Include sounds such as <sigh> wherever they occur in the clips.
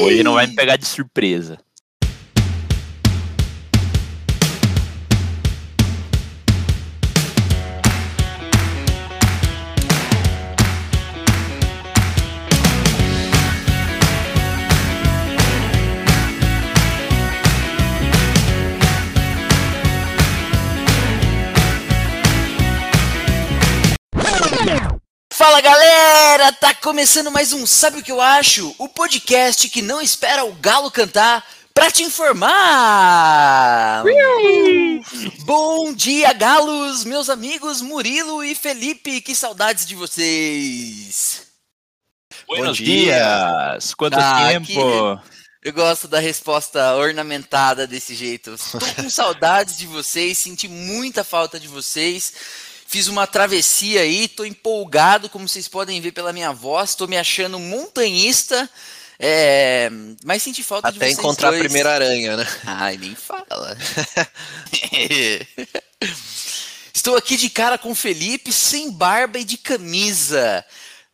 Hoje não vai me pegar de surpresa. Começando mais um Sabe o que eu acho? O podcast que não espera o galo cantar pra te informar. Bom dia, galos, meus amigos Murilo e Felipe, que saudades de vocês. Buenos dias! Quanto Ah, tempo? Eu gosto da resposta ornamentada desse jeito. Estou com saudades de vocês, senti muita falta de vocês. Fiz uma travessia aí, tô empolgado, como vocês podem ver pela minha voz, tô me achando montanhista. é, Mas senti falta de Até vocês encontrar dois. a primeira aranha, né? Ai, nem fala. <laughs> Estou aqui de cara com o Felipe, sem barba e de camisa.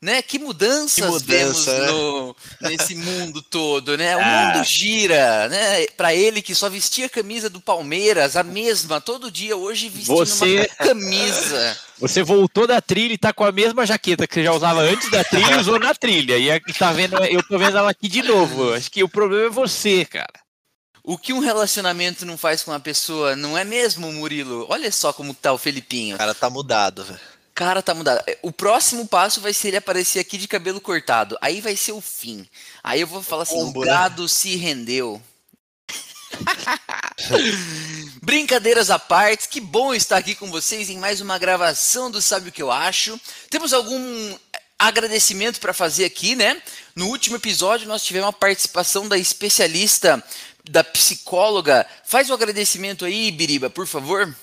Né? Que mudanças Que mudança, vemos né? no- nesse mundo todo, né? O Ah. mundo gira, né? Para ele que só vestia a camisa do Palmeiras, a mesma, todo dia, hoje vestindo Você- uma camisa. Você voltou da trilha e tá com a mesma jaqueta que você já usava antes da trilha e usou na trilha. E aqui tá vendo, eu tô vendo ela aqui de novo. Acho que o problema é você, cara. O que um relacionamento não faz com uma pessoa, não é mesmo, Murilo? Olha só como tá o Felipinho. O cara tá mudado, velho. Cara, tá mudado. O próximo passo vai ser ele aparecer aqui de cabelo cortado. Aí vai ser o fim. Aí eu vou falar assim: Combo, o né? gado se rendeu. <laughs> Brincadeiras à parte, que bom estar aqui com vocês em mais uma gravação do Sabe o que eu acho. Temos algum agradecimento para fazer aqui, né? No último episódio nós tivemos a participação da especialista, da psicóloga. Faz o agradecimento aí, Biriba, por favor.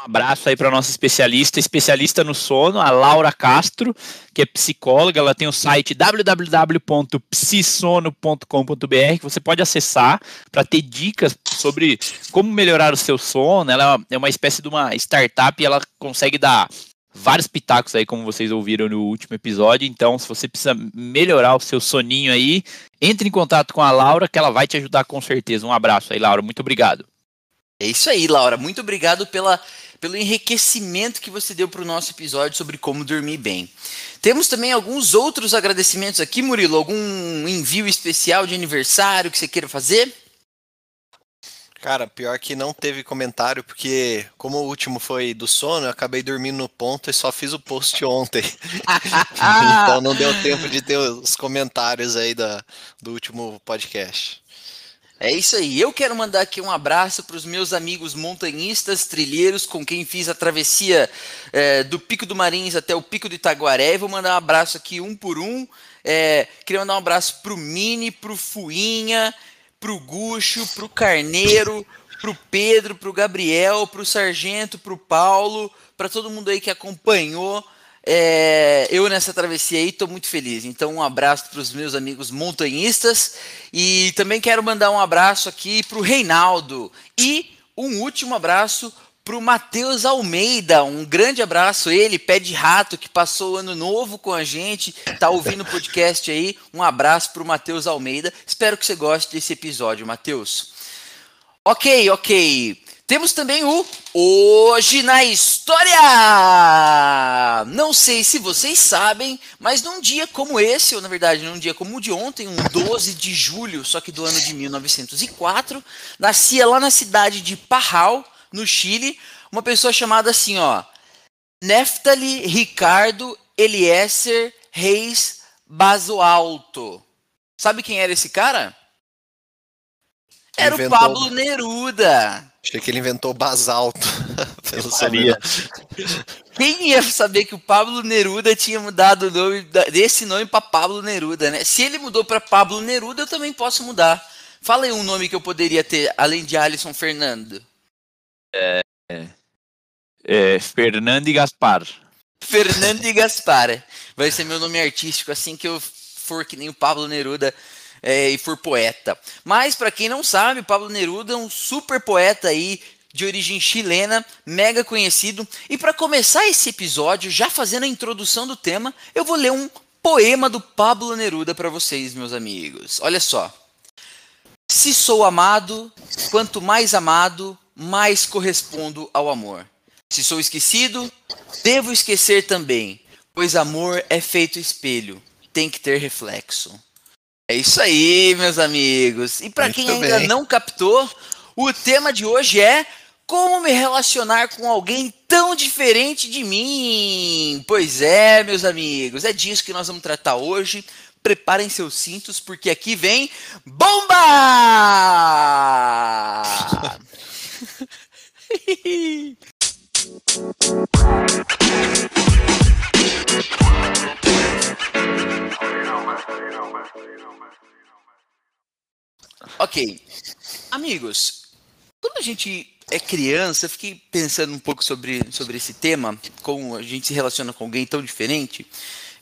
Um abraço aí para nossa especialista, especialista no sono, a Laura Castro, que é psicóloga. Ela tem o site www.psisono.com.br que você pode acessar para ter dicas sobre como melhorar o seu sono. Ela é uma espécie de uma startup e ela consegue dar vários pitacos aí, como vocês ouviram no último episódio. Então, se você precisa melhorar o seu soninho aí, entre em contato com a Laura, que ela vai te ajudar com certeza. Um abraço aí, Laura. Muito obrigado. É isso aí, Laura. Muito obrigado pela, pelo enriquecimento que você deu para o nosso episódio sobre como dormir bem. Temos também alguns outros agradecimentos aqui, Murilo. Algum envio especial de aniversário que você queira fazer? Cara, pior que não teve comentário, porque como o último foi do sono, eu acabei dormindo no ponto e só fiz o post ontem. <laughs> então não deu tempo de ter os comentários aí da, do último podcast. É isso aí. Eu quero mandar aqui um abraço para os meus amigos montanhistas, trilheiros, com quem fiz a travessia eh, do Pico do Marins até o Pico do Itaguaré. Vou mandar um abraço aqui um por um. Eh, queria mandar um abraço pro Mini, pro Fuinha, pro Gucho, pro Carneiro, pro Pedro, pro Gabriel, pro Sargento, pro Paulo, para todo mundo aí que acompanhou. É, eu nessa travessia aí estou muito feliz. Então, um abraço para os meus amigos montanhistas. E também quero mandar um abraço aqui para o Reinaldo. E um último abraço para o Matheus Almeida. Um grande abraço, ele, pé de rato, que passou o ano novo com a gente, tá ouvindo o podcast aí. Um abraço para o Matheus Almeida. Espero que você goste desse episódio, Matheus. Ok, ok. Temos também o Hoje na História! Não sei se vocês sabem, mas num dia como esse, ou na verdade num dia como o de ontem, um 12 de julho, só que do ano de 1904, nascia lá na cidade de Parral, no Chile, uma pessoa chamada assim, ó, Neftali Ricardo Eliezer Reis Basoalto. Sabe quem era esse cara? Era o Inventou- Pablo Neruda. Achei que ele inventou basalto. <laughs> pelo. Quem ia saber que o Pablo Neruda tinha mudado o nome desse nome para Pablo Neruda, né? Se ele mudou para Pablo Neruda, eu também posso mudar. Fala aí um nome que eu poderia ter, além de Alisson Fernando. É, Fernando e Gaspar. Fernando e Gaspar. Vai ser meu nome artístico assim que eu for que nem o Pablo Neruda é, e for poeta. Mas para quem não sabe, Pablo Neruda é um super poeta aí de origem chilena, mega conhecido. E para começar esse episódio, já fazendo a introdução do tema, eu vou ler um poema do Pablo Neruda para vocês, meus amigos. Olha só. Se sou amado, quanto mais amado, mais correspondo ao amor. Se sou esquecido, devo esquecer também, pois amor é feito espelho, tem que ter reflexo. É isso aí, meus amigos. E para quem ainda bem. não captou, o tema de hoje é como me relacionar com alguém tão diferente de mim? Pois é, meus amigos, é disso que nós vamos tratar hoje. Preparem seus cintos, porque aqui vem bomba! <laughs> ok, amigos, quando a gente é criança, eu fiquei pensando um pouco sobre, sobre esse tema, como a gente se relaciona com alguém tão diferente.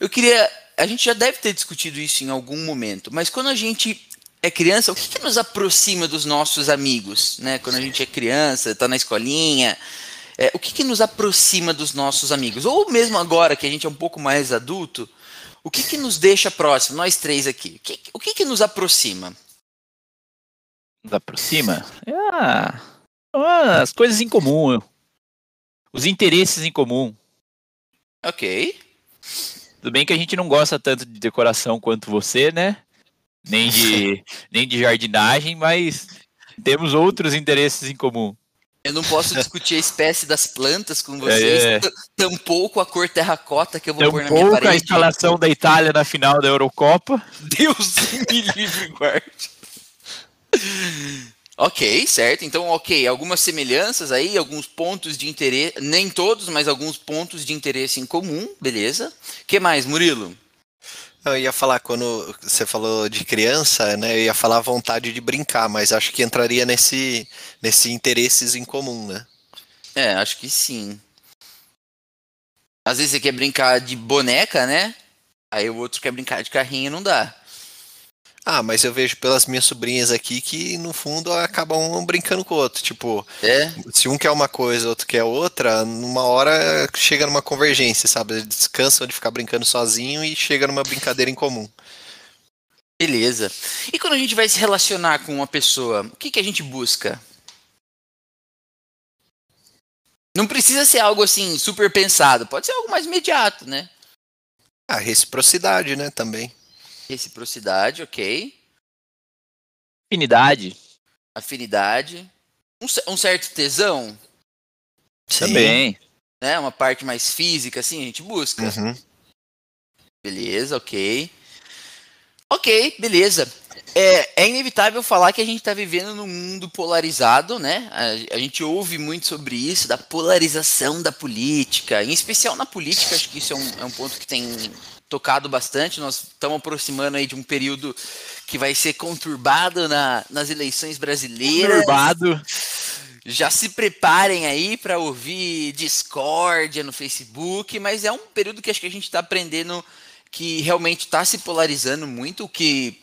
Eu queria. A gente já deve ter discutido isso em algum momento, mas quando a gente é criança, o que, que nos aproxima dos nossos amigos? Né? Quando a gente é criança, está na escolinha, é, o que, que nos aproxima dos nossos amigos? Ou mesmo agora que a gente é um pouco mais adulto, o que, que nos deixa próximo, nós três aqui? O que, o que, que nos aproxima? Nos aproxima? Ah, as coisas em comum. Os interesses em comum. Ok. Tudo bem que a gente não gosta tanto de decoração quanto você, né? Nem de, <laughs> nem de jardinagem, mas temos outros interesses em comum. Eu não posso discutir a espécie das plantas com vocês, é. tampouco a cor terracota que eu vou tampouco pôr na minha parede. a instalação da Itália na final da Eurocopa. Deus <laughs> me livre guarde. Ok, certo. Então, ok, algumas semelhanças aí, alguns pontos de interesse, nem todos, mas alguns pontos de interesse em comum, beleza? que mais, Murilo? Eu ia falar, quando você falou de criança, né, eu ia falar vontade de brincar, mas acho que entraria nesse, nesse interesses em comum, né? É, acho que sim. Às vezes você quer brincar de boneca, né? Aí o outro quer brincar de carrinho, não dá. Ah, mas eu vejo pelas minhas sobrinhas aqui que no fundo acabam um brincando com o outro. Tipo, é? se um quer uma coisa, outro quer outra, numa hora chega numa convergência, sabe? Eles descansam de ficar brincando sozinho e chega numa brincadeira em comum. Beleza. E quando a gente vai se relacionar com uma pessoa, o que, que a gente busca? Não precisa ser algo assim super pensado, pode ser algo mais imediato, né? A reciprocidade, né, também. Reciprocidade, ok. Afinidade. Afinidade. Um, um certo tesão. Sim. Também. Né? Uma parte mais física, assim, a gente busca. Uhum. Beleza, ok. Ok, beleza. É, é, inevitável falar que a gente está vivendo num mundo polarizado, né? A, a, gente ouve muito sobre isso, da polarização da política, em especial na política, acho que isso é um, é um ponto que tem tocado bastante. Nós estamos aproximando aí de um período que vai ser conturbado na, nas eleições brasileiras. Conturbado. Já se preparem aí para ouvir discórdia no Facebook, mas é um período que acho que a gente está aprendendo que realmente está se polarizando muito, o que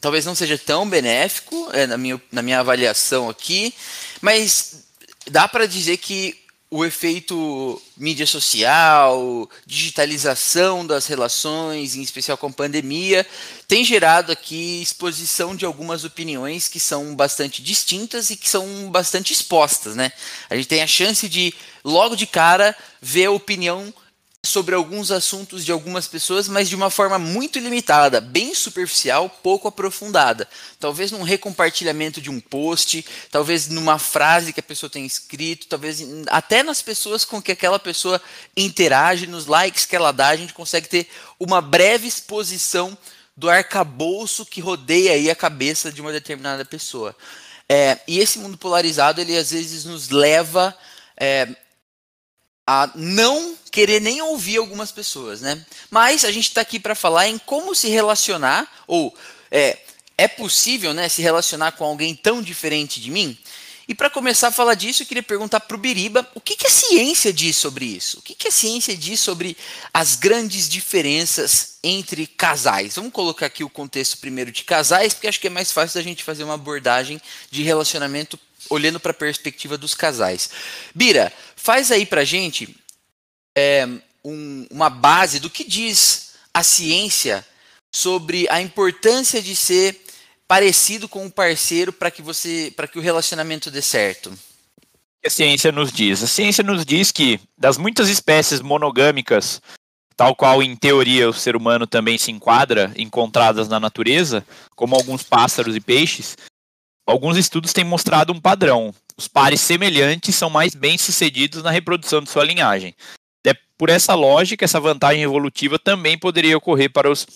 talvez não seja tão benéfico, é, na, minha, na minha avaliação aqui, mas dá para dizer que o efeito mídia social, digitalização das relações, em especial com a pandemia, tem gerado aqui exposição de algumas opiniões que são bastante distintas e que são bastante expostas, né? A gente tem a chance de, logo de cara, ver a opinião sobre alguns assuntos de algumas pessoas, mas de uma forma muito limitada, bem superficial, pouco aprofundada. Talvez num recompartilhamento de um post, talvez numa frase que a pessoa tem escrito, talvez até nas pessoas com que aquela pessoa interage, nos likes que ela dá, a gente consegue ter uma breve exposição do arcabouço que rodeia aí a cabeça de uma determinada pessoa. É, e esse mundo polarizado, ele às vezes nos leva é, a não querer nem ouvir algumas pessoas, né? Mas a gente está aqui para falar em como se relacionar ou é, é possível, né, se relacionar com alguém tão diferente de mim? E para começar a falar disso, eu queria perguntar para o Biriba o que, que, a ciência diz sobre isso? O que, que a ciência diz sobre as grandes diferenças entre casais? Vamos colocar aqui o contexto primeiro de casais, porque acho que é mais fácil da gente fazer uma abordagem de relacionamento olhando para a perspectiva dos casais. Bira, faz aí para gente é, um, uma base do que diz a ciência sobre a importância de ser parecido com um parceiro para que você, para que o relacionamento dê certo? A ciência nos diz. A ciência nos diz que das muitas espécies monogâmicas, tal qual em teoria o ser humano também se enquadra, encontradas na natureza, como alguns pássaros e peixes, alguns estudos têm mostrado um padrão. Os pares semelhantes são mais bem-sucedidos na reprodução de sua linhagem. É por essa lógica, essa vantagem evolutiva também poderia ocorrer para os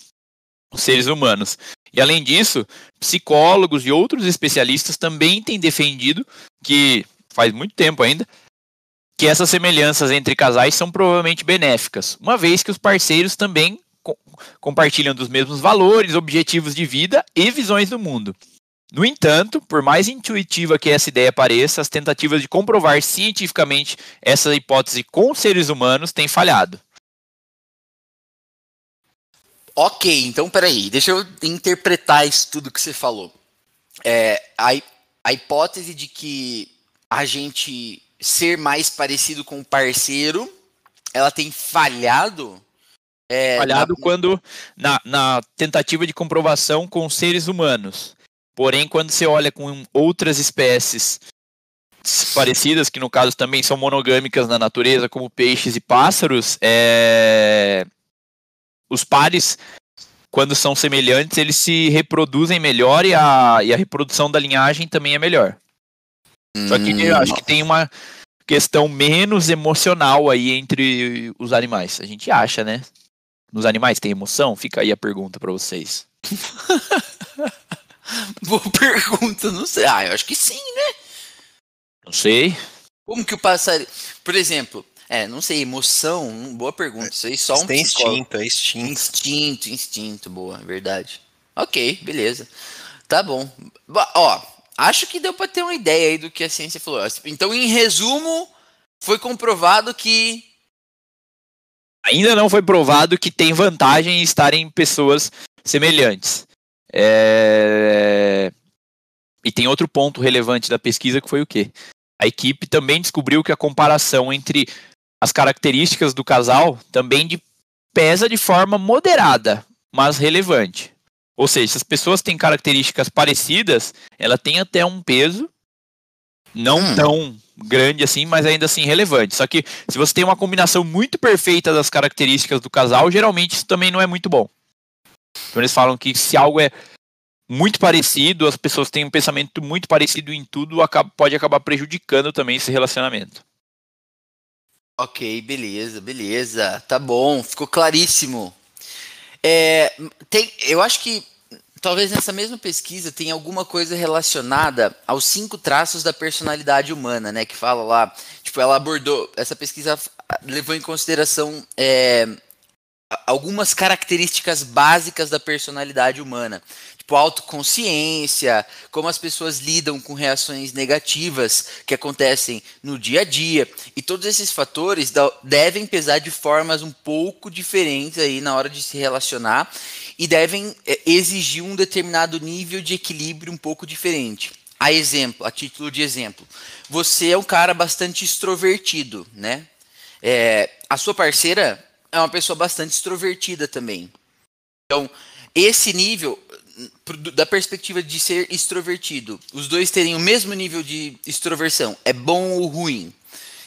seres humanos. E além disso, psicólogos e outros especialistas também têm defendido que, faz muito tempo ainda, que essas semelhanças entre casais são provavelmente benéficas, uma vez que os parceiros também co compartilham dos mesmos valores, objetivos de vida e visões do mundo. No entanto, por mais intuitiva que essa ideia pareça, as tentativas de comprovar cientificamente essa hipótese com seres humanos têm falhado. Ok, então peraí, deixa eu interpretar isso tudo que você falou. É, a, a hipótese de que a gente ser mais parecido com o parceiro, ela tem falhado? É, falhado na... quando na, na tentativa de comprovação com seres humanos. Porém, quando você olha com outras espécies parecidas, que no caso também são monogâmicas na natureza, como peixes e pássaros, é os pares, quando são semelhantes, eles se reproduzem melhor e a, e a reprodução da linhagem também é melhor. Só que eu acho que tem uma questão menos emocional aí entre os animais. A gente acha, né? Nos animais tem emoção? Fica aí a pergunta para vocês. <laughs> Boa pergunta, não sei. Ah, eu acho que sim, né? Não sei. Como que o passarinho. Por exemplo, é, não sei, emoção, boa pergunta. Isso aí só um Tem instinto, é instinto. Instinto, instinto, boa, verdade. Ok, beleza. Tá bom. Ó, acho que deu para ter uma ideia aí do que a ciência falou. Então, em resumo, foi comprovado que ainda não foi provado que tem vantagem em estarem pessoas semelhantes. É... E tem outro ponto relevante da pesquisa que foi o quê? A equipe também descobriu que a comparação entre as características do casal também de, pesa de forma moderada, mas relevante. Ou seja, se as pessoas têm características parecidas, ela tem até um peso não hum. tão grande assim, mas ainda assim relevante. Só que se você tem uma combinação muito perfeita das características do casal, geralmente isso também não é muito bom. Então eles falam que se algo é muito parecido, as pessoas têm um pensamento muito parecido em tudo, pode acabar prejudicando também esse relacionamento. Ok, beleza, beleza. Tá bom, ficou claríssimo. É, tem, eu acho que talvez nessa mesma pesquisa tenha alguma coisa relacionada aos cinco traços da personalidade humana, né? Que fala lá, tipo, ela abordou, essa pesquisa levou em consideração é, algumas características básicas da personalidade humana tipo autoconsciência, como as pessoas lidam com reações negativas que acontecem no dia a dia. E todos esses fatores devem pesar de formas um pouco diferentes aí na hora de se relacionar e devem é, exigir um determinado nível de equilíbrio um pouco diferente. A exemplo, a título de exemplo, você é um cara bastante extrovertido, né? É, a sua parceira é uma pessoa bastante extrovertida também. Então, esse nível da perspectiva de ser extrovertido, os dois terem o mesmo nível de extroversão, é bom ou ruim?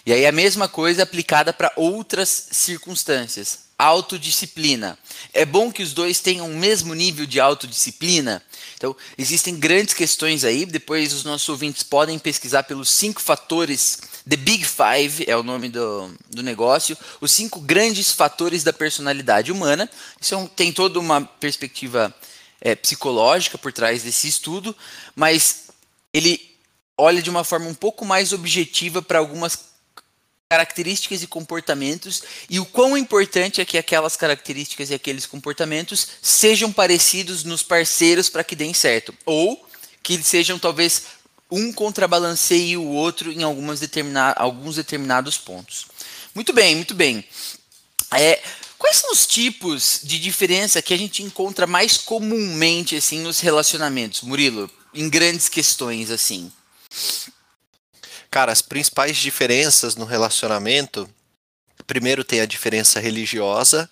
E aí a mesma coisa aplicada para outras circunstâncias. Autodisciplina. É bom que os dois tenham o mesmo nível de autodisciplina? Então, existem grandes questões aí. Depois, os nossos ouvintes podem pesquisar pelos cinco fatores. The Big Five é o nome do, do negócio. Os cinco grandes fatores da personalidade humana. Isso é um, tem toda uma perspectiva é, psicológica por trás desse estudo, mas ele olha de uma forma um pouco mais objetiva para algumas características e comportamentos e o quão importante é que aquelas características e aqueles comportamentos sejam parecidos nos parceiros para que deem certo ou que sejam talvez um contrabalanceie o outro em algumas determina alguns determinados pontos. Muito bem, muito bem. É, Quais são os tipos de diferença que a gente encontra mais comumente assim nos relacionamentos, Murilo, em grandes questões assim? Cara, as principais diferenças no relacionamento, primeiro tem a diferença religiosa,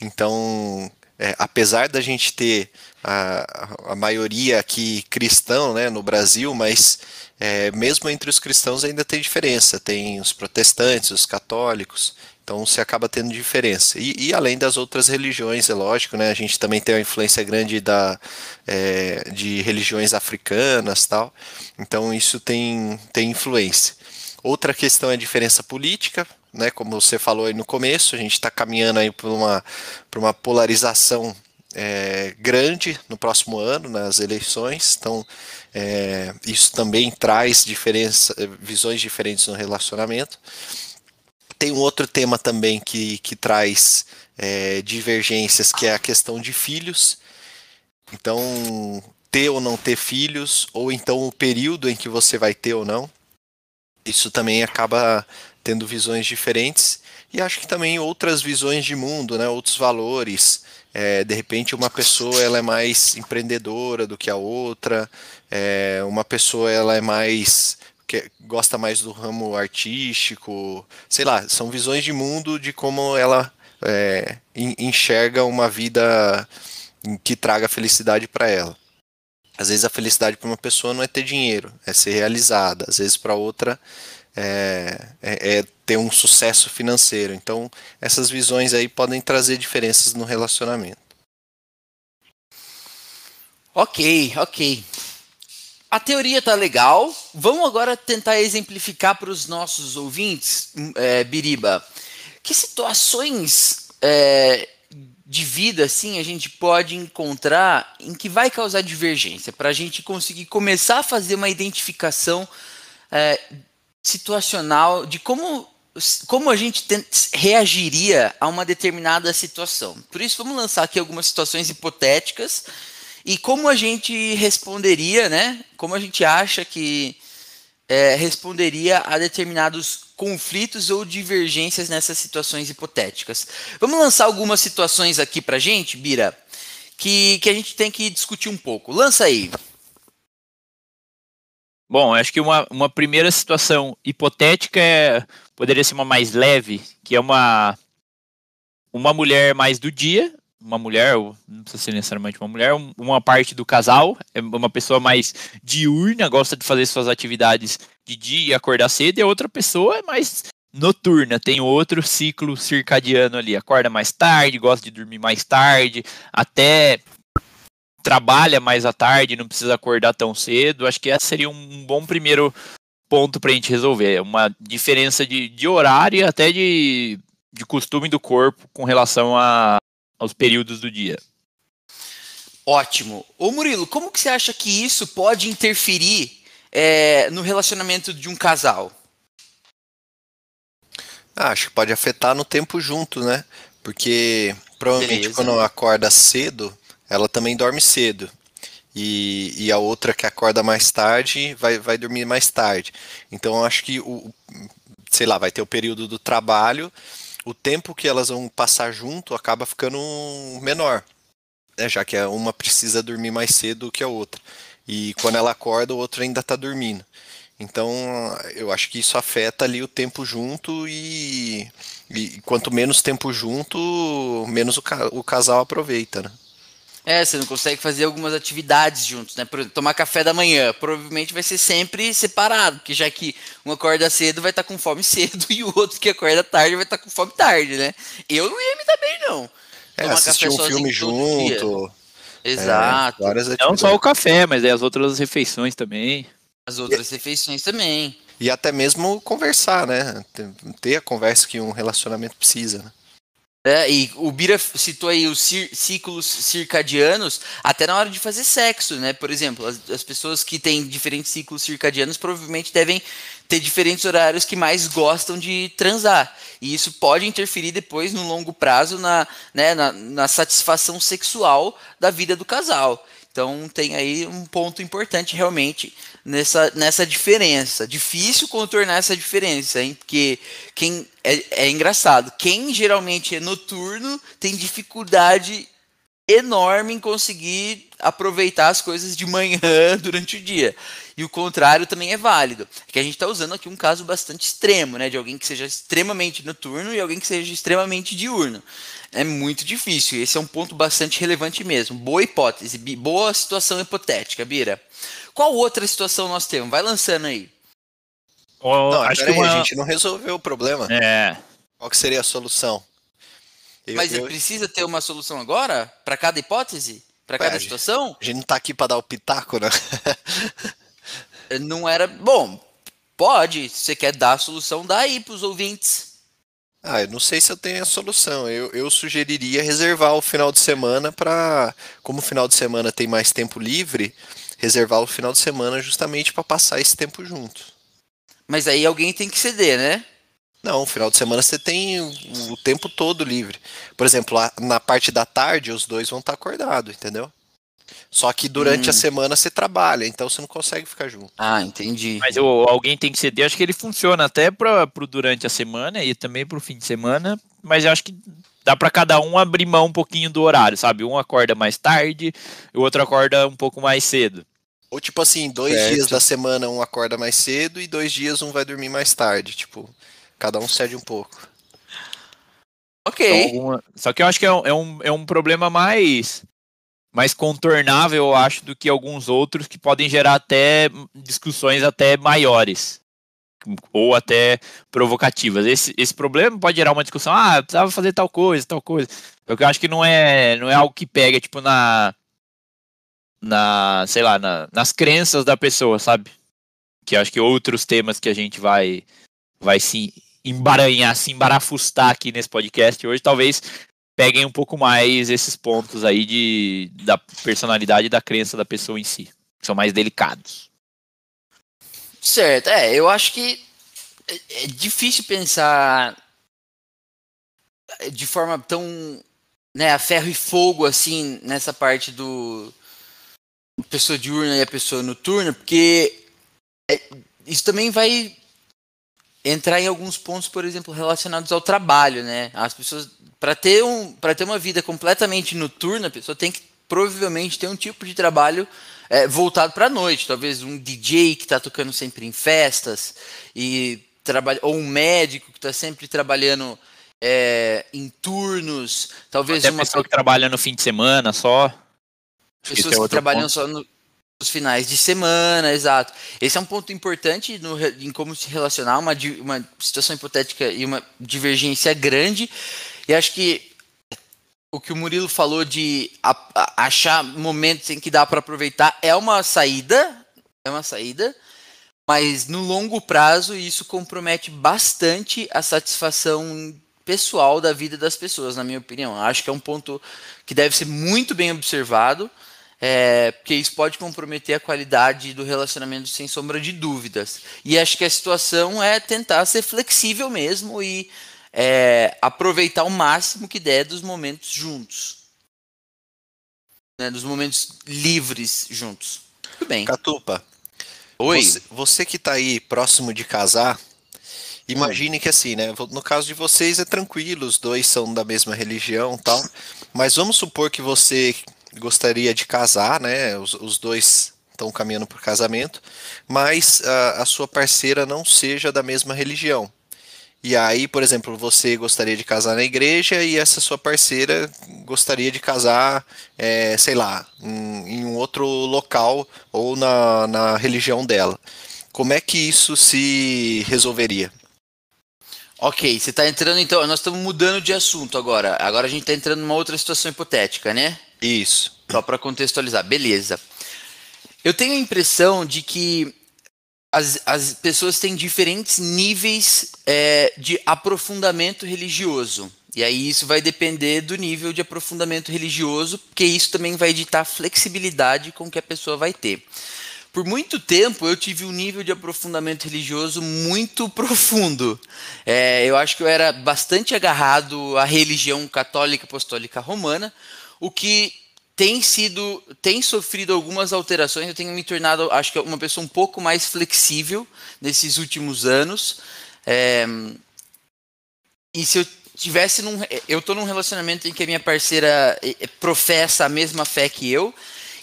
então é, apesar da gente ter a, a maioria aqui cristão né, no Brasil, mas é, mesmo entre os cristãos ainda tem diferença. Tem os protestantes, os católicos, então se acaba tendo diferença. E, e, além das outras religiões, é lógico, né? A gente também tem uma influência grande da, é, de religiões africanas tal. Então isso tem, tem influência. Outra questão é a diferença política, né? Como você falou aí no começo, a gente está caminhando aí para uma, uma polarização é, grande no próximo ano, nas eleições. Então, é, isso também traz diferença, visões diferentes no relacionamento. Tem um outro tema também que, que traz é, divergências, que é a questão de filhos. Então, ter ou não ter filhos, ou então o período em que você vai ter ou não. Isso também acaba tendo visões diferentes. E acho que também outras visões de mundo, né, outros valores. É, de repente uma pessoa ela é mais empreendedora do que a outra, é, uma pessoa ela é mais que gosta mais do ramo artístico, sei lá, são visões de mundo de como ela é, enxerga uma vida que traga felicidade para ela. Às vezes a felicidade para uma pessoa não é ter dinheiro, é ser realizada. Às vezes para outra é, é, é, ter um sucesso financeiro. Então essas visões aí podem trazer diferenças no relacionamento. Ok, ok. A teoria tá legal. Vamos agora tentar exemplificar para os nossos ouvintes, é, Biriba, que situações é, de vida assim a gente pode encontrar em que vai causar divergência, para a gente conseguir começar a fazer uma identificação é, situacional de como como a gente reagiria a uma determinada situação. Por isso, vamos lançar aqui algumas situações hipotéticas e como a gente responderia, né? Como a gente acha que é, responderia a determinados conflitos ou divergências nessas situações hipotéticas. Vamos lançar algumas situações aqui para gente, Bira, que, que a gente tem que discutir um pouco. Lança aí. Bom, acho que uma, uma primeira situação hipotética é, poderia ser uma mais leve, que é uma, uma mulher mais do dia, uma mulher, não precisa ser necessariamente uma mulher, uma parte do casal, é uma pessoa mais diurna, gosta de fazer suas atividades de dia e acordar cedo, e a outra pessoa é mais noturna, tem outro ciclo circadiano ali, acorda mais tarde, gosta de dormir mais tarde, até trabalha mais à tarde, não precisa acordar tão cedo. Acho que esse seria um bom primeiro ponto para a gente resolver. É uma diferença de, de horário e até de, de costume do corpo com relação a, aos períodos do dia. Ótimo. Ô Murilo, como que você acha que isso pode interferir é, no relacionamento de um casal? Ah, acho que pode afetar no tempo junto, né? Porque provavelmente Beleza. quando acorda cedo, ela também dorme cedo. E, e a outra que acorda mais tarde vai, vai dormir mais tarde. Então acho que o, sei lá, vai ter o período do trabalho o tempo que elas vão passar junto acaba ficando menor, né? já que uma precisa dormir mais cedo que a outra. E quando ela acorda, o outro ainda está dormindo. Então, eu acho que isso afeta ali o tempo junto e, e quanto menos tempo junto, menos o, o casal aproveita, né? É, você não consegue fazer algumas atividades juntos, né? Por exemplo, tomar café da manhã, provavelmente vai ser sempre separado, porque já que um acorda cedo vai estar tá com fome <laughs> cedo e o outro que acorda tarde vai estar tá com fome tarde, né? Eu não ia me dar bem, não. É, tomar assistir um filme junto. É, Exato. É, não só o café, mas é as outras refeições também. As outras e, refeições também. E até mesmo conversar, né? Ter a conversa que um relacionamento precisa, né? É, e o Bira citou aí os ciclos circadianos até na hora de fazer sexo, né? Por exemplo, as, as, pessoas que têm diferentes ciclos circadianos provavelmente devem ter diferentes horários que mais gostam de transar. E isso pode interferir depois, no longo prazo, na, né, na, na satisfação sexual da vida do casal. Então tem aí um ponto importante realmente nessa, nessa diferença. Difícil contornar essa diferença, hein? Porque quem é, é engraçado. Quem geralmente é noturno tem dificuldade enorme em conseguir aproveitar as coisas de manhã <laughs> durante o dia. E o contrário também é válido. É que a gente está usando aqui um caso bastante extremo, né? De alguém que seja extremamente noturno e alguém que seja extremamente diurno. É muito difícil. Esse é um ponto bastante relevante mesmo. Boa hipótese, boa situação hipotética, Bira. Qual outra situação nós temos? Vai lançando aí. Oh, não, acho que uma... a gente não resolveu o problema. É. Qual que seria a solução? Eu, Mas eu... precisa ter uma solução agora para cada hipótese, para cada situação? A gente não está aqui para dar o pitaco, né? <laughs> não era bom. Pode, se você quer dar a solução, dá aí para os ouvintes. Ah, eu não sei se eu tenho a solução. Eu, eu sugeriria reservar o final de semana para, como o final de semana tem mais tempo livre, reservar o final de semana justamente para passar esse tempo junto. Mas aí alguém tem que ceder, né? Não, final de semana você tem o, tempo todo livre. Por exemplo, na parte da tarde os dois vão estar acordados, entendeu? Só que durante hum. a semana você trabalha, então você não consegue ficar junto. Ah, entendi. Mas alguém tem que ceder, acho que ele funciona até para pro durante a semana e também para o fim de semana, mas eu acho que dá para cada um abrir mão um pouquinho do horário, sabe? Um acorda mais tarde, o outro acorda um pouco mais cedo. Ou tipo assim, dois certo. dias da semana um acorda mais cedo e dois dias um vai dormir mais tarde, tipo, cada um cede um pouco. Ok. Então, Só que eu acho que é um, é um, é um problema mais mais contornável, eu acho, do que alguns outros que podem gerar até discussões até maiores ou até provocativas. Esse, esse problema pode gerar uma discussão, ah, precisava fazer tal coisa, tal coisa. Eu acho que não é, não é algo que pega, tipo, na, na sei lá, na, nas crenças da pessoa, sabe? Que acho que outros temas que a gente vai, vai se embaranhar, se embarafustar aqui nesse podcast hoje, talvez peguem um pouco mais esses pontos aí de, da personalidade e da crença da pessoa em si. Que são mais delicados. Certo, é, eu acho que é, é difícil pensar de forma tão né, a ferro e fogo assim nessa parte do pessoa diurna e a pessoa noturna, porque é, isso também vai entrar em alguns pontos, por exemplo, relacionados ao trabalho, né? As pessoas para ter, um, ter uma vida completamente noturna, a pessoa tem que provavelmente ter um tipo de trabalho é, voltado para a noite. Talvez um DJ que está tocando sempre em festas, e trabalha, ou um médico que está sempre trabalhando é, em turnos. Talvez Até uma pessoa que trabalha no fim de semana só. Pessoas é que trabalham ponto. só no, nos finais de semana, exato. Esse é um ponto importante no, em como se relacionar, uma, uma situação hipotética e uma divergência grande. E acho que o que o Murilo falou de achar momentos em que dá para aproveitar é uma saída, é uma saída, mas no longo prazo isso compromete bastante a satisfação pessoal da vida das pessoas, na minha opinião. Acho que é um ponto que deve ser muito bem observado, é, porque isso pode comprometer a qualidade do relacionamento sem sombra de dúvidas. E acho que a situação é tentar ser flexível mesmo e é, aproveitar o máximo que der dos momentos juntos. Né, dos momentos livres juntos. Tudo bem. Catupa. Oi. Você, você que está aí próximo de casar, imagine que assim, né? No caso de vocês é tranquilo, os dois são da mesma religião tal. Mas vamos supor que você gostaria de casar, né? Os, os dois estão caminhando para o casamento, mas a, a sua parceira não seja da mesma religião. E aí, por exemplo, você gostaria de casar na igreja e essa sua parceira gostaria de casar, é, sei lá, em, em, um outro local ou na, na religião dela. Como é que isso se resolveria? Ok, você está entrando então. Nós estamos mudando de assunto agora. Agora a gente está entrando numa outra situação hipotética, né? Isso. Só para contextualizar. Beleza. Eu tenho a impressão de que as, as pessoas têm diferentes níveis é, de aprofundamento religioso. E aí isso vai depender do nível de aprofundamento religioso, porque isso também vai ditar a flexibilidade com que a pessoa vai ter. Por muito tempo eu tive um nível de aprofundamento religioso muito <laughs> profundo. É, eu acho que eu era bastante agarrado à religião católica apostólica romana, o que tem sido, tem sofrido algumas alterações. Eu tenho me tornado, acho que uma pessoa um pouco mais flexível nesses últimos anos. É, e se eu tivesse num, eu estou num relacionamento em que a minha parceira eh, eh, professa a mesma fé que eu,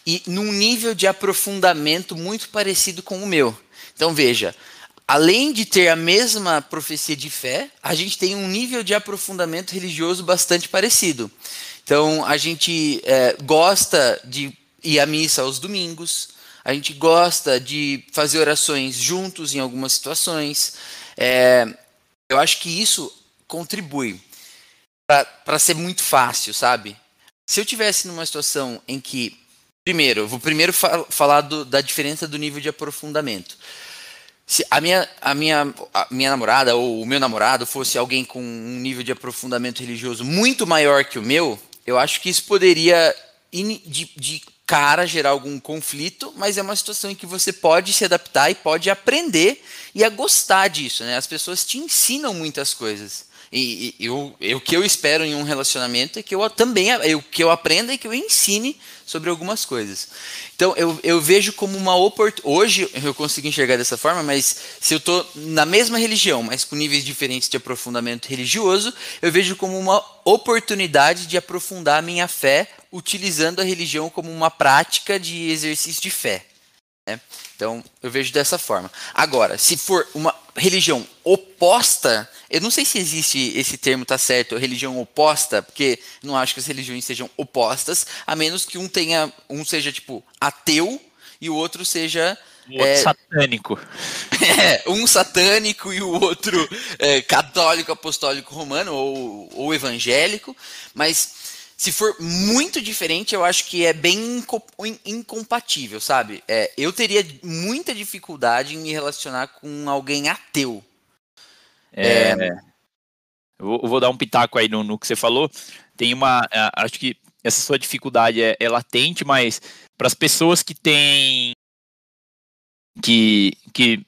e num nível de aprofundamento muito parecido com o meu. Então veja, além de ter a mesma profecia de fé, a gente tem um nível de aprofundamento religioso bastante parecido. Então a gente é, gosta de ir à missa aos domingos, a gente gosta de fazer orações juntos em algumas situações. É, eu acho que isso contribui para ser muito fácil, sabe? Se eu tivesse numa situação em que, primeiro, vou primeiro fa falar do, da diferença do nível de aprofundamento. Se a minha, a, minha, a minha namorada ou o meu namorado fosse alguém com um nível de aprofundamento religioso muito maior que o meu, eu acho que isso poderia, de, de cara, gerar algum conflito, mas é uma situação em que você pode se adaptar e pode aprender e a gostar disso. Né? As pessoas te ensinam muitas coisas. E, e, eu, o que eu espero em um relacionamento é que eu também eu, que eu aprenda e que eu ensine sobre algumas coisas. Então eu, eu vejo como uma oportunidade. Hoje eu consigo enxergar dessa forma, mas se eu estou na mesma religião, mas com níveis diferentes de aprofundamento religioso, eu vejo como uma oportunidade de aprofundar a minha fé utilizando a religião como uma prática de exercício de fé. Né? Então, eu vejo dessa forma. Agora, se for uma religião oposta, eu não sei se existe esse termo, tá certo, religião oposta, porque não acho que as religiões sejam opostas, a menos que um tenha, um seja tipo ateu e o outro seja o outro é, satânico. <laughs> É, um satânico e o outro é, católico, apostólico romano ou, ou evangélico, mas se for muito diferente, eu acho que é bem incompatível, sabe? É, eu teria muita dificuldade em me relacionar com alguém ateu. É, é... Eu vou dar um pitaco aí no, no que você falou. Tem uma. Acho que essa sua dificuldade é, é latente, mas para as pessoas que têm. Que, que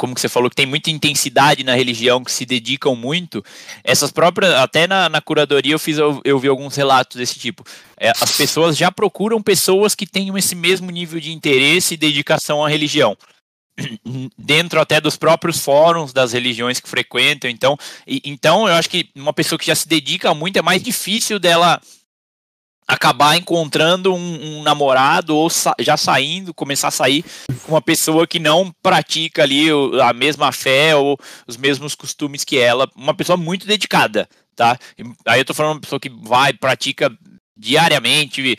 como que você falou, que tem muita intensidade na religião, que se dedicam muito, essas próprias, até na, na curadoria eu fiz, eu, eu, vi alguns relatos desse tipo. É, as pessoas já procuram pessoas que tenham esse mesmo nível de interesse e dedicação à religião. <clears throat> Dentro até dos próprios fóruns das religiões que frequentam. Então, e, então eu acho que uma pessoa que já se dedica muito é mais difícil dela acabar encontrando um, um namorado ou sa já saindo, começar a sair com uma pessoa que não pratica ali a mesma fé ou os mesmos costumes que ela, uma pessoa muito dedicada, tá? Aí eu tô falando uma pessoa que vai, pratica diariamente,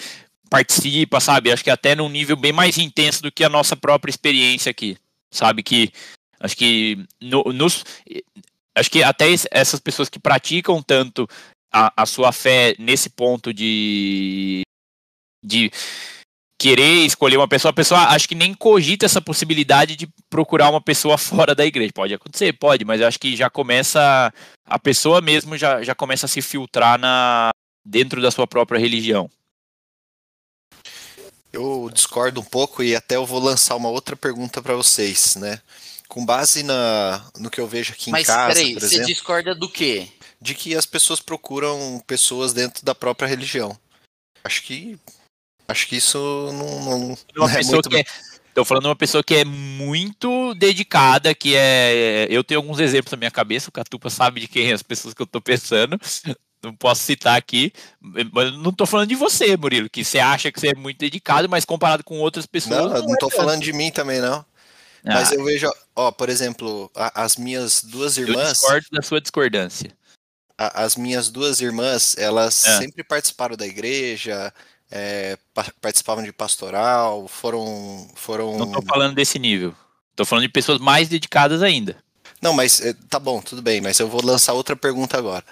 participa, sabe? Acho que até num nível bem mais intenso do que a nossa própria experiência aqui, sabe? Que acho que no, nos acho que até essas pessoas que praticam tanto a, a sua fé nesse ponto de, de querer escolher uma pessoa, a pessoa acho que nem cogita essa possibilidade de procurar uma pessoa <laughs> fora da igreja. Pode acontecer, pode, mas eu acho que já começa, a pessoa mesmo já, já começa a se filtrar na, dentro da sua própria religião. Eu discordo um pouco e até eu vou lançar uma outra pergunta para vocês, né? Com base na, no que eu vejo aqui Mas, em casa, peraí, por exemplo... você discorda do quê? De que as pessoas procuram pessoas dentro da própria religião. Acho que acho que isso não, não, não é muito... que é, Tô falando de uma pessoa que é muito dedicada, que é. Eu tenho alguns exemplos na minha cabeça, o Catupa sabe de quem é as pessoas que eu tô pensando. Não posso citar aqui, mas não tô falando de você, Murilo, que você acha que você é muito dedicado, mas comparado com outras pessoas. Não, não, não é tô falando de mim também, não. Ah. Mas eu vejo, ó, por exemplo, a, as minhas duas irmãs. Eu discordo da sua discordância a, as minhas duas irmãs, elas é. sempre participaram da igreja, é, participavam de pastoral, foram, foram. Não estou falando desse nível. Estou falando de pessoas mais dedicadas ainda. Não, mas é, tá bom, tudo bem, mas eu vou lançar outra pergunta agora.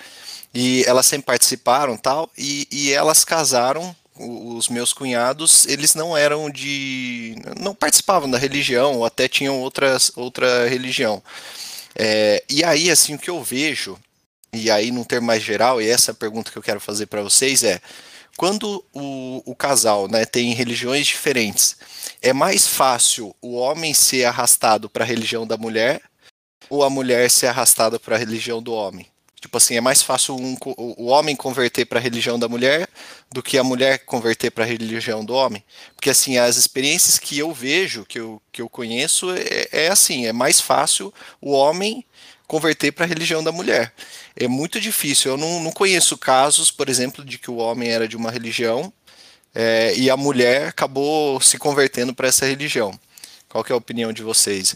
E elas sempre participaram tal, e, e elas casaram. Os meus cunhados, eles não eram de. não participavam da religião, ou até tinham outras, outra religião. É, e aí, assim, o que eu vejo e aí num termo mais geral, e essa pergunta que eu quero fazer para vocês é, quando o, o casal né, tem religiões diferentes, é mais fácil o homem ser arrastado para a religião da mulher ou a mulher ser arrastada para a religião do homem? Tipo assim, é mais fácil um, o homem converter para a religião da mulher do que a mulher converter para a religião do homem? Porque assim, as experiências que eu vejo, que eu, que eu conheço, é, é assim, é mais fácil o homem converter para a religião da mulher. É muito difícil. Eu não, não conheço casos, por exemplo, de que o homem era de uma religião, é, e a mulher acabou se convertendo para essa religião. Qual é a opinião de vocês?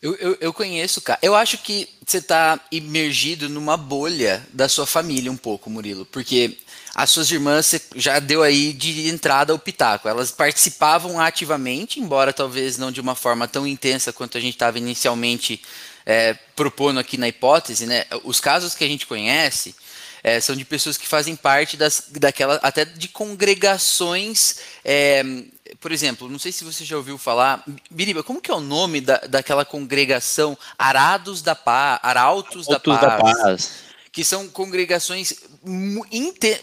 Eu, eu, eu, conheço, cara. Eu acho que você está imergido numa bolha da sua família um pouco, Murilo. Porque as suas irmãs você já deu aí de entrada ao pitaco. Elas participavam ativamente, embora talvez não de uma forma tão intensa quanto a gente estava inicialmente é, propondo aqui na hipótese. Né? Os casos que a gente conhece é, são de pessoas que fazem parte das, daquela, até de congregações. É, por exemplo, não sei se você já ouviu falar, Biriba, como que é o nome da, daquela congregação Arados da Paz, Arautos da Paz, da Paz? Que são congregações,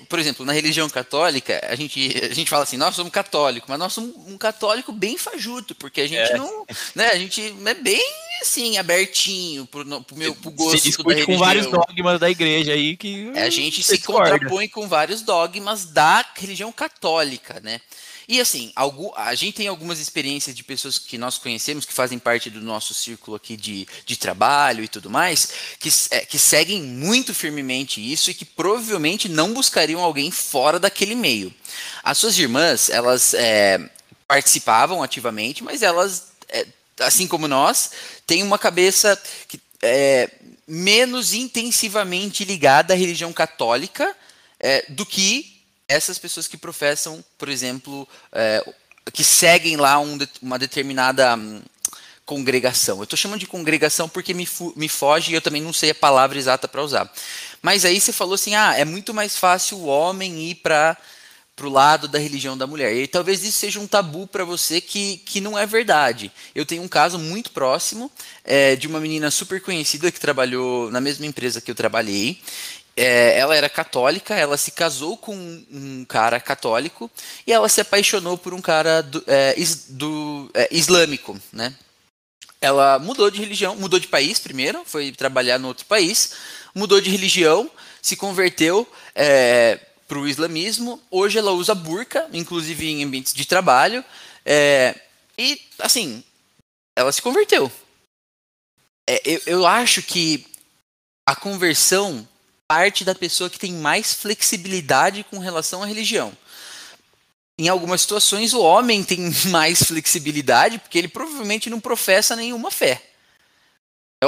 por exemplo, na religião católica, a gente, a gente fala assim, nós somos católicos, mas nós somos um católico bem fajuto, porque a gente é. não, né, a gente é bem assim, abertinho pro, pro meu pro gosto se discute com vários dogmas da igreja aí que a gente se contrapõe com vários dogmas da religião católica, né? E assim, a gente tem algumas experiências de pessoas que nós conhecemos, que fazem parte do nosso círculo aqui de, de trabalho e tudo mais, que, é, que seguem muito firmemente isso e que provavelmente não buscariam alguém fora daquele meio. As suas irmãs, elas é, participavam ativamente, mas elas, é, assim como nós, têm uma cabeça que é menos intensivamente ligada à religião católica é, do que essas pessoas que professam, por exemplo, é, que seguem lá um, uma determinada um, congregação. Eu estou chamando de congregação porque me, me foge e eu também não sei a palavra exata para usar. Mas aí você falou assim: ah, é muito mais fácil o homem ir para o lado da religião da mulher. E talvez isso seja um tabu para você que, que não é verdade. Eu tenho um caso muito próximo é, de uma menina super conhecida que trabalhou na mesma empresa que eu trabalhei é, ela era católica, ela se casou com um cara católico e ela se apaixonou por um cara do, é, is, do é, islâmico, né? Ela mudou de religião, mudou de país primeiro, foi trabalhar no outro país, mudou de religião, se converteu é, para o islamismo. Hoje ela usa burca, inclusive em ambientes de trabalho, é, e assim, ela se converteu. É, eu, eu acho que a conversão parte da pessoa que tem mais flexibilidade com relação à religião. Em algumas situações, o homem tem <laughs> mais flexibilidade porque ele provavelmente não professa nenhuma fé.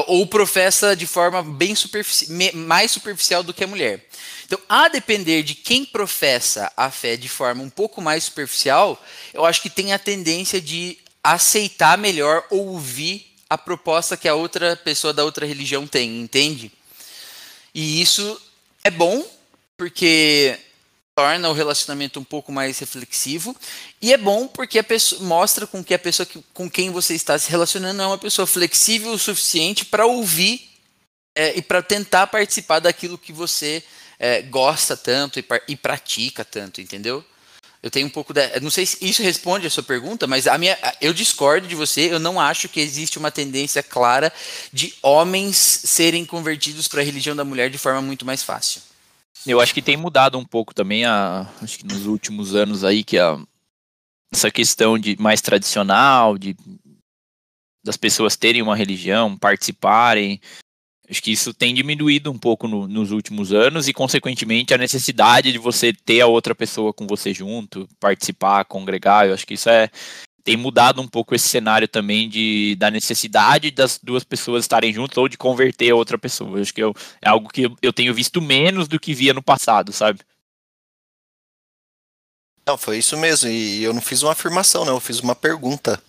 Ou professa de forma bem superfici mais superficial do que a mulher. Então, a depender de quem professa a fé de forma um pouco mais superficial, eu acho que tem a tendência de aceitar melhor ou ouvir a proposta que a outra pessoa da outra religião tem, entende? E isso é bom, porque torna o relacionamento um pouco mais reflexivo. E é bom porque a pessoa, mostra com que a pessoa que, com quem você está se relacionando é uma pessoa flexível o suficiente para ouvir é, e para tentar participar daquilo que você é, gosta tanto e, e pratica tanto, entendeu? Eu tenho um pouco da. Não sei se isso responde a sua pergunta, mas a minha, eu discordo de você. Eu não acho que existe uma tendência clara de homens serem convertidos para a religião da mulher de forma muito mais fácil. Eu acho que tem mudado um pouco também, a, acho que nos últimos anos aí, que a, essa questão de mais tradicional, de das pessoas terem uma religião, participarem, Acho que isso tem diminuído um pouco no, nos últimos anos e, consequentemente, a necessidade de você ter a outra pessoa com você junto, participar, congregar. Eu acho que isso é tem mudado um pouco esse cenário também de, da necessidade das duas pessoas estarem juntas ou de converter a outra pessoa. Eu acho que eu, é algo que eu, eu tenho visto menos do que via no passado, sabe? Não, foi isso mesmo. E eu não fiz uma afirmação, não. Eu fiz uma pergunta.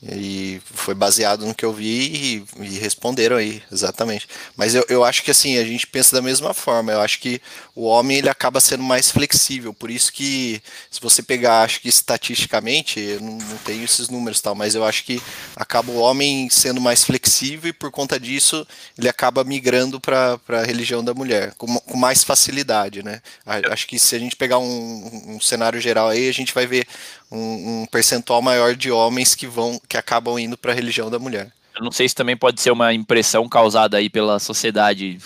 E foi baseado no que eu vi e, e, responderam aí, exatamente. Mas eu, eu acho que assim, a gente pensa da mesma forma. Eu acho que o homem ele acaba sendo mais flexível. Por isso que, se você pegar, acho que estatisticamente, eu não, não tenho esses números tal, mas eu acho que acaba o homem sendo mais flexível e por conta disso ele acaba migrando para a religião da mulher, com, com, mais facilidade, né? Acho que se a gente pegar um, um cenário geral aí, a gente vai ver um, um percentual maior de homens que vão que acabam indo para a religião da mulher. Eu não sei se também pode ser uma impressão causada aí pela sociedade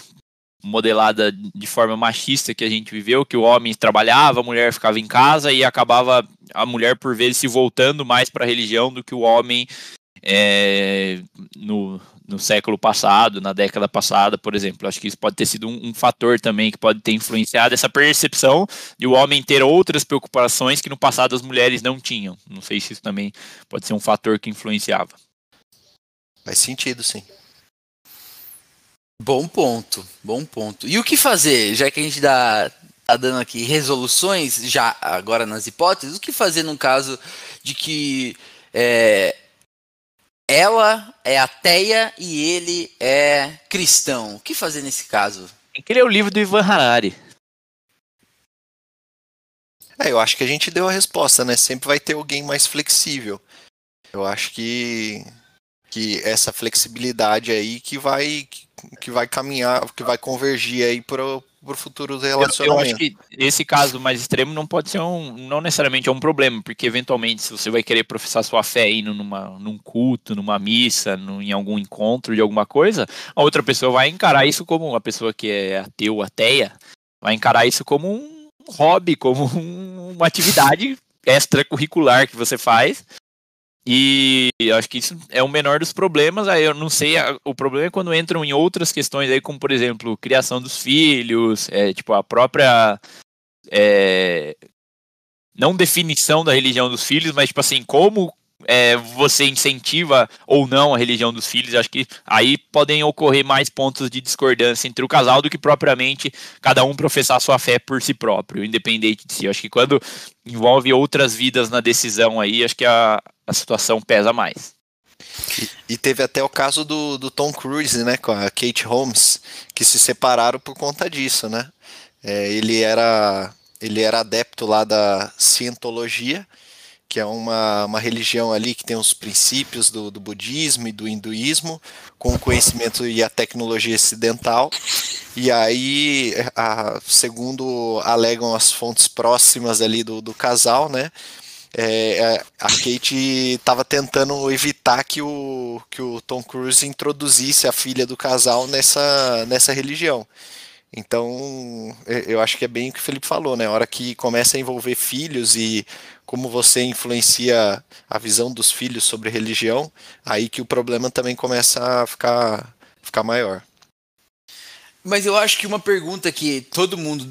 modelada de forma machista que a gente viveu, que o homem trabalhava, a mulher ficava em casa e acabava a mulher por vezes se voltando mais para a religião do que o homem é, no, no século passado, na década passada, por exemplo. Acho que isso pode ter sido um, um, fator também que pode ter influenciado essa percepção de o homem ter outras preocupações que no passado as mulheres não tinham. Não sei se isso também pode ser um fator que influenciava. Faz sentido, sim. Bom ponto, bom ponto. E o que fazer, já que a gente dá, tá dando aqui resoluções, já agora nas hipóteses, o que fazer no caso de que é, ela é ateia e ele é cristão. O que fazer nesse caso? Tem que ler o livro do Ivan Harari. É, eu acho que a gente deu a resposta, né? Sempre vai ter alguém mais flexível. Eu acho que que essa flexibilidade aí que vai que vai caminhar, que vai convergir aí para o futuro relacionamento. Eu, eu, acho que esse caso mais extremo não pode ser um, não necessariamente é um problema, porque eventualmente se você vai querer professar sua fé indo numa, num culto, numa missa, num, em algum encontro de alguma coisa, a outra pessoa vai encarar isso como uma pessoa que é ateu, ateia, vai encarar isso como um hobby, como um, uma atividade <laughs> extracurricular que você faz e acho que isso é o menor dos problemas. Aí eu não sei, o problema é quando entram em outras questões aí, como por exemplo, criação dos filhos, é, tipo a própria é, não definição da religião dos filhos, mas tipo assim, como é, você incentiva ou não a religião dos filhos, acho que aí podem ocorrer mais pontos de discordância entre o casal do que propriamente cada um professar sua fé por si próprio, independente de si. Acho que quando envolve outras vidas na decisão aí, acho que a, a situação pesa mais. E, e, teve até o caso do, do Tom Cruise, né, com a Kate Holmes, que se separaram por conta disso, né? É, ele era ele era adepto lá da cientologia, que é uma, uma religião ali que tem os princípios do, do budismo e do hinduísmo, com o conhecimento e a tecnologia ocidental. E aí, a, segundo alegam as fontes próximas ali do, do casal, né? É, a Kate estava tentando evitar que o, que o Tom Cruise introduzisse a filha do casal nessa, nessa religião. Então, eu acho que é bem o que o Felipe falou, né? A hora que começa a envolver filhos e como você influencia a visão dos filhos sobre religião, aí que o problema também começa a ficar, ficar maior. Mas eu acho que uma pergunta que todo mundo,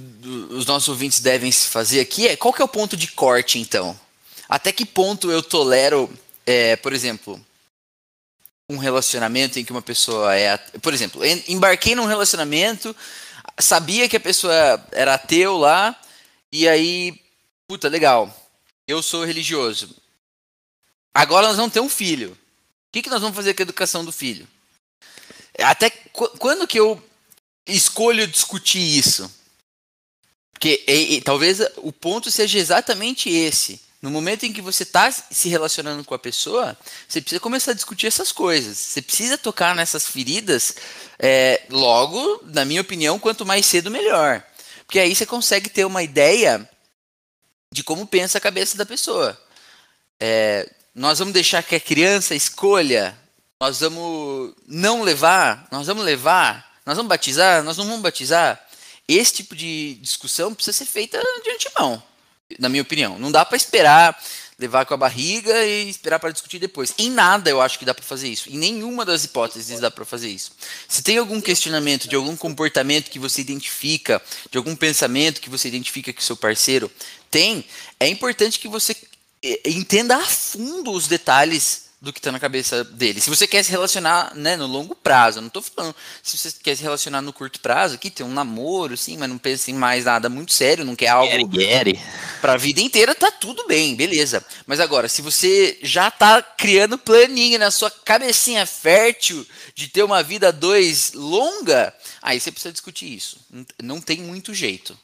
os nossos ouvintes devem se fazer aqui é qual que é o ponto de corte, então? Até que ponto eu tolero, é, por exemplo, um relacionamento em que uma pessoa é. Por exemplo, embarquei num relacionamento, sabia que a pessoa era ateu lá, e aí, puta, legal, eu sou religioso. Agora nós vamos ter um filho. O que, que nós vamos fazer com a educação do filho? Até quando que eu escolho discutir isso? Porque e, e, talvez o ponto seja exatamente esse. No momento em que você está se relacionando com a pessoa, você precisa começar a discutir essas coisas. Você precisa tocar nessas feridas é, logo, na minha opinião, quanto mais cedo, melhor. Porque aí você consegue ter uma ideia de como pensa a cabeça da pessoa. É, nós vamos deixar que a criança escolha, nós vamos não levar, nós vamos levar, nós vamos batizar, nós não vamos batizar. Esse tipo de discussão precisa ser feita de antemão na minha opinião. Não dá para esperar levar com a barriga e esperar para discutir depois. Em nada eu acho que dá para fazer isso. Em nenhuma das hipóteses dá para fazer isso. Se tem algum questionamento de algum comportamento que você identifica, de algum pensamento que você identifica que seu parceiro tem, é importante que você eh, entenda a fundo os detalhes do que está na cabeça dele. Se você quer se relacionar né, no longo prazo, não estou falando se você quer se relacionar no curto prazo, aqui tem um namoro, sim, mas não pensa em mais nada muito sério, não quer algo para a vida inteira, tá tudo bem, beleza. Mas agora, se você já está criando planinho na sua cabecinha fértil de ter uma vida dois longa, aí você precisa discutir isso. Não tem muito jeito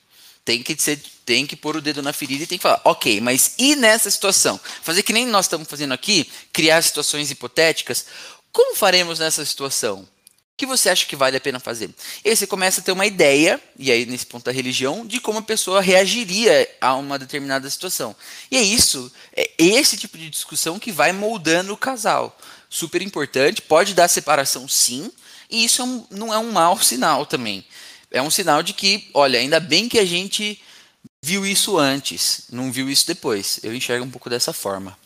tem que ser, tem que pôr o dedo na ferida e tem que falar, ok, mas e nessa situação? Fazer que nem nós estamos fazendo aqui, criar situações hipotéticas. Como faremos nessa situação? O que você acha que vale a pena fazer? E aí você começa a ter uma ideia, e aí nesse ponto da religião, de como a pessoa reagiria a uma determinada situação. E é isso, é esse tipo de discussão que vai moldando o casal. Super importante, pode dar separação sim, e isso é não é um mau sinal também é um sinal de que, olha, ainda bem que a gente viu isso antes, não viu isso depois. Eu enxergo um pouco dessa forma.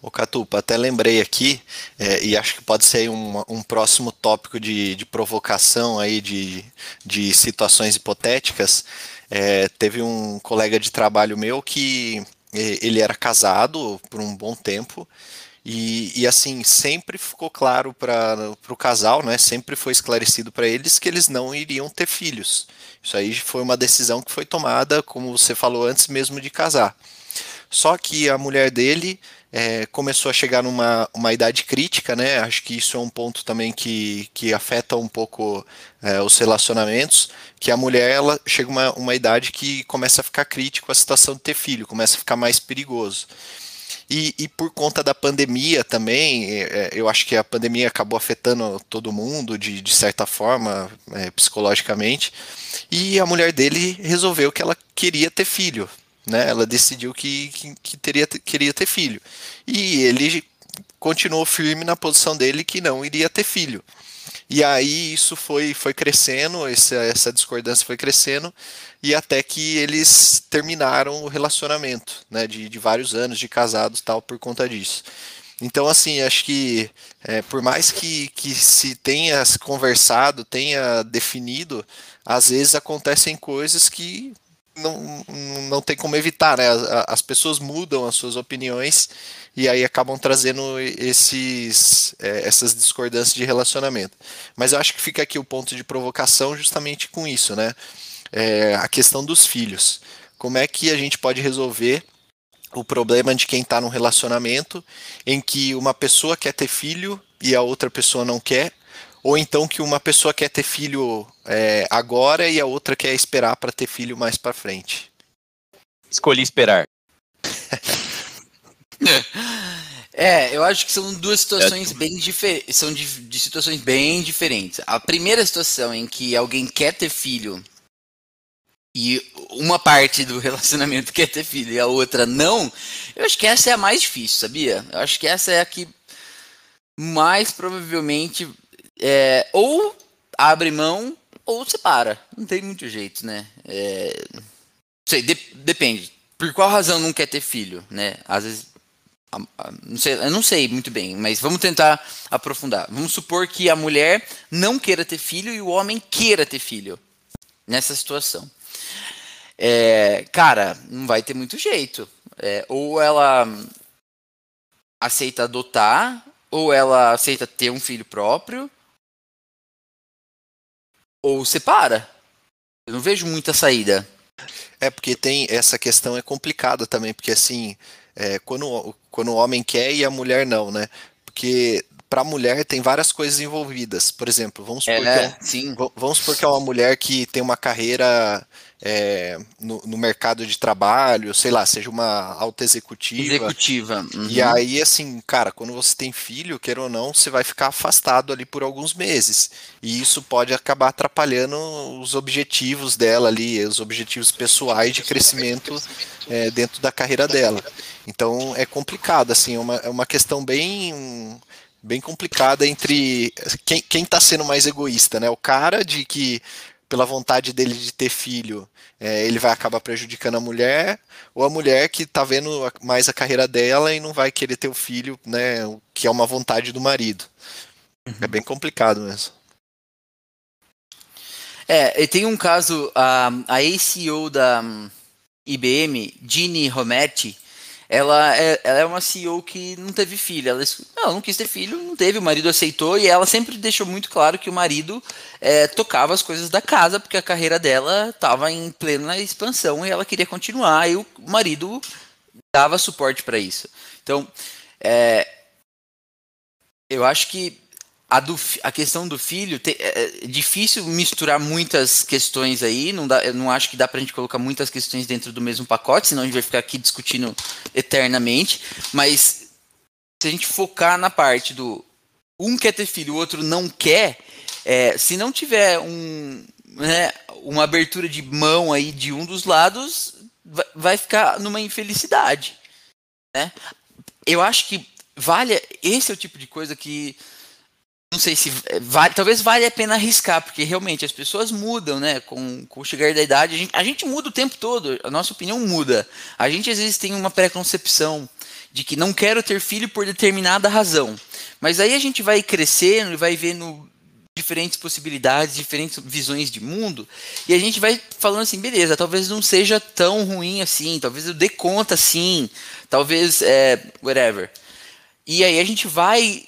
O Catupa, até lembrei aqui, é, e acho que pode ser um, um próximo tópico de, de provocação aí de, de situações hipotéticas. É, teve um colega de trabalho meu que ele era casado por um bom tempo e, e assim sempre ficou claro para o casal, né? Sempre foi esclarecido para eles que eles não iriam ter filhos. Isso aí foi uma decisão que foi tomada, como você falou antes mesmo de casar. Só que a mulher dele é, começou a chegar numa uma idade crítica, né? Acho que isso é um ponto também que, que afeta um pouco é, os relacionamentos, que a mulher ela chega uma, uma idade que começa a ficar crítico a situação de ter filho, começa a ficar mais perigoso. E, e por conta da pandemia também, é, é eu acho que a pandemia acabou afetando todo mundo de, de certa forma, é, psicologicamente, e a mulher dele resolveu que ela queria ter filho, né? Ela decidiu que, que, que teria, queria ter filho. E ele continuou firme na posição dele que não iria ter filho. E aí isso foi, foi crescendo, essa, essa discordância foi crescendo, e até que eles terminaram o relacionamento, né, de, de vários anos de casados tal, por conta disso. Então, assim, acho que é, por mais que, que se tenha conversado, tenha definido, às vezes acontecem coisas que não, não tem como evitar, né? As, as, pessoas mudam as suas opiniões e aí acabam trazendo esses, é, essas discordâncias de relacionamento. Mas eu acho que fica aqui o ponto de provocação justamente com isso, né? É, a questão dos filhos. Como é que a gente pode resolver o problema de quem está num relacionamento em que uma pessoa quer ter filho e a outra pessoa não quer, ou então que uma pessoa quer ter filho é, agora e a outra quer esperar para ter filho mais para frente. Escolhi esperar. <laughs> É, eu acho que são duas situações bem diferentes. São de, de, situações bem diferentes. A primeira situação em que alguém quer ter filho e uma parte do <laughs> relacionamento quer ter filho e a outra não, eu acho que essa é a mais difícil, sabia? Eu acho que essa é a que mais provavelmente é, ou abre mão ou separa. Não tem muito jeito, né? É, sei, de, depende. Por qual razão não quer ter filho, né? Às vezes. Não sei, eu não sei muito bem, mas vamos tentar aprofundar. Vamos supor que a mulher não queira ter filho e o homem queira ter filho nessa situação. É, cara, não vai ter muito jeito. É, ou ela aceita adotar, ou ela aceita ter um filho próprio, ou separa. Eu não vejo muita saída. É porque tem essa questão é complicada também, porque assim, é, quando, quando o homem quer e a mulher não, né? Porque para a mulher tem várias coisas envolvidas. Por exemplo, vamos supor, é, que, é, vamos supor que é uma mulher que tem uma carreira é, no, no, mercado de trabalho, sei lá, seja uma alta executiva. Executiva. Uhum. E aí, assim, cara, quando você tem filho, queira ou não, você vai ficar afastado ali por alguns meses. E isso pode acabar atrapalhando os objetivos dela ali, os objetivos pessoais de crescimento é, dentro da carreira dela. Então é complicado, assim, é uma, é uma questão bem bem complicada entre quem está sendo mais egoísta, né? O cara de que pela vontade dele de ter filho, é, ele vai acabar prejudicando a mulher, ou a mulher que está vendo mais a carreira dela e não vai querer ter o filho, né, que é uma vontade do marido. Uhum. É bem complicado mesmo. É, tem um caso, a, a ACO da IBM, Ginny Rometty, ela é, ela é uma CEO que não teve filho. Ela não, não quis ter filho, não teve, o marido aceitou e ela sempre deixou muito claro que o marido é, tocava as coisas da casa, porque a carreira dela estava em plena expansão e ela queria continuar, e o marido dava suporte para isso. Então, é, eu acho que a, do, a questão do filho, te, é, é, difícil misturar muitas questões aí, não dá, eu não acho que dá pra gente colocar muitas questões dentro do mesmo pacote, senão a gente vai ficar aqui discutindo eternamente, mas se a gente focar na parte do um quer ter filho, o outro não quer, é, se não tiver um, né, uma abertura de mão aí de um dos lados, vai, vai ficar numa infelicidade, né? Eu acho que vale, esse é o tipo de coisa que não sei se vale, talvez valha a pena arriscar, porque realmente as pessoas mudam, né? Com, com o chegar da idade, a gente, a gente muda o tempo todo, a nossa opinião muda. A gente às vezes tem uma preconcepção de que não quero ter filho por determinada razão. Mas aí a gente vai crescendo e vai vendo diferentes possibilidades, diferentes visões de mundo, e a gente vai falando assim, beleza, talvez não seja tão ruim assim, talvez eu dê conta sim, talvez, é, whatever. E aí a gente vai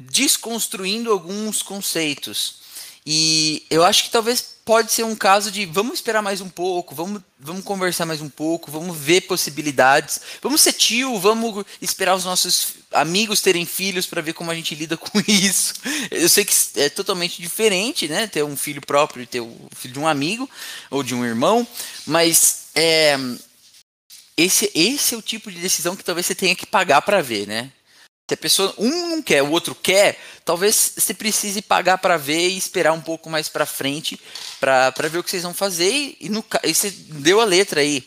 desconstruindo alguns conceitos. E eu acho que talvez pode ser um caso de vamos esperar mais um pouco, vamos, vamos conversar mais um pouco, vamos ver possibilidades, vamos ser tio, vamos esperar os nossos amigos terem filhos para ver como a gente lida <laughs> com isso. Eu sei que é totalmente diferente, né? Ter um filho próprio e ter o filho de um amigo ou de um irmão, mas é, esse, esse é o tipo de decisão que talvez você tenha que pagar para ver, né? Se a pessoa um não quer, o outro quer, talvez você precise pagar para ver e esperar um pouco mais para frente para ver o que vocês vão fazer. E, no, e você deu a letra aí,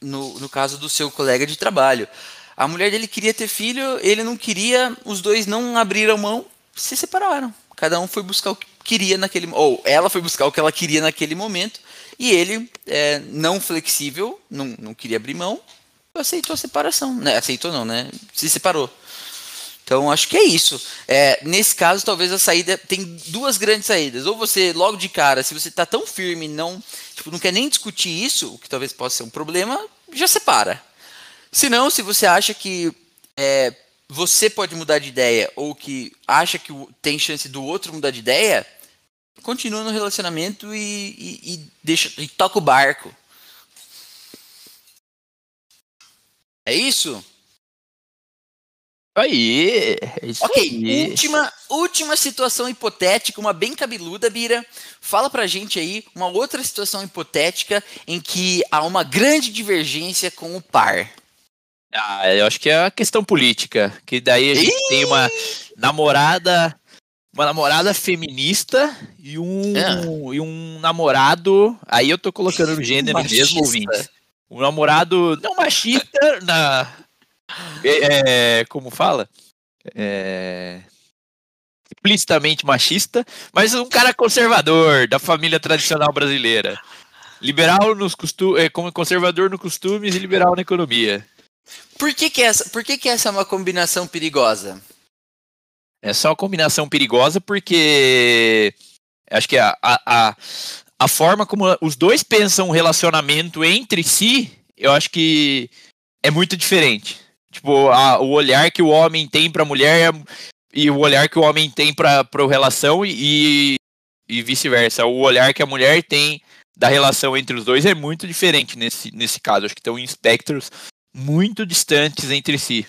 no, no caso do seu colega de trabalho. A mulher dele queria ter filho, ele não queria, os dois não abriram mão, se separaram. Cada um foi buscar o que queria naquele ou ela foi buscar o que ela queria naquele momento e ele é, não flexível, não, não queria abrir mão, aceitou a separação, né? Aceitou não, né? Se separou. Então acho que é isso. É, nesse caso, talvez a saída tem duas grandes saídas. Ou você, logo de cara, se você está tão firme não, tipo, não quer nem discutir isso, o que talvez possa ser um problema, já separa. Se não, se você acha que é, você pode mudar de ideia ou que acha que tem chance do outro mudar de ideia, continua no relacionamento e, e, e deixa e toca o barco. É isso? Aí, isso ok, aí. Última, última situação hipotética, uma bem cabeluda, Bira. Fala pra gente aí uma outra situação hipotética em que há uma grande divergência com o par. Ah, eu acho que é a questão política, que daí a gente tem uma namorada, uma namorada feminista e um, é. e um namorado, aí eu tô colocando o gênero <laughs> mesmo, ouvinte. Um namorado não machista na é, é, como fala? É, explicitamente machista, mas um cara conservador da família tradicional brasileira. Liberal nos costumes, é, como conservador no costumes e liberal na economia. Por que, que, essa, por que, que essa é uma combinação perigosa? É só uma combinação perigosa porque acho que a, a, a forma como os dois pensam o relacionamento entre si, eu acho que é muito diferente. Tipo, a, o olhar que o homem tem pra mulher e o olhar que o homem tem pra, pra relação e, e vice-versa. O olhar que a mulher tem da relação entre os dois é muito diferente nesse, nesse caso. Acho que estão em espectros muito distantes entre si.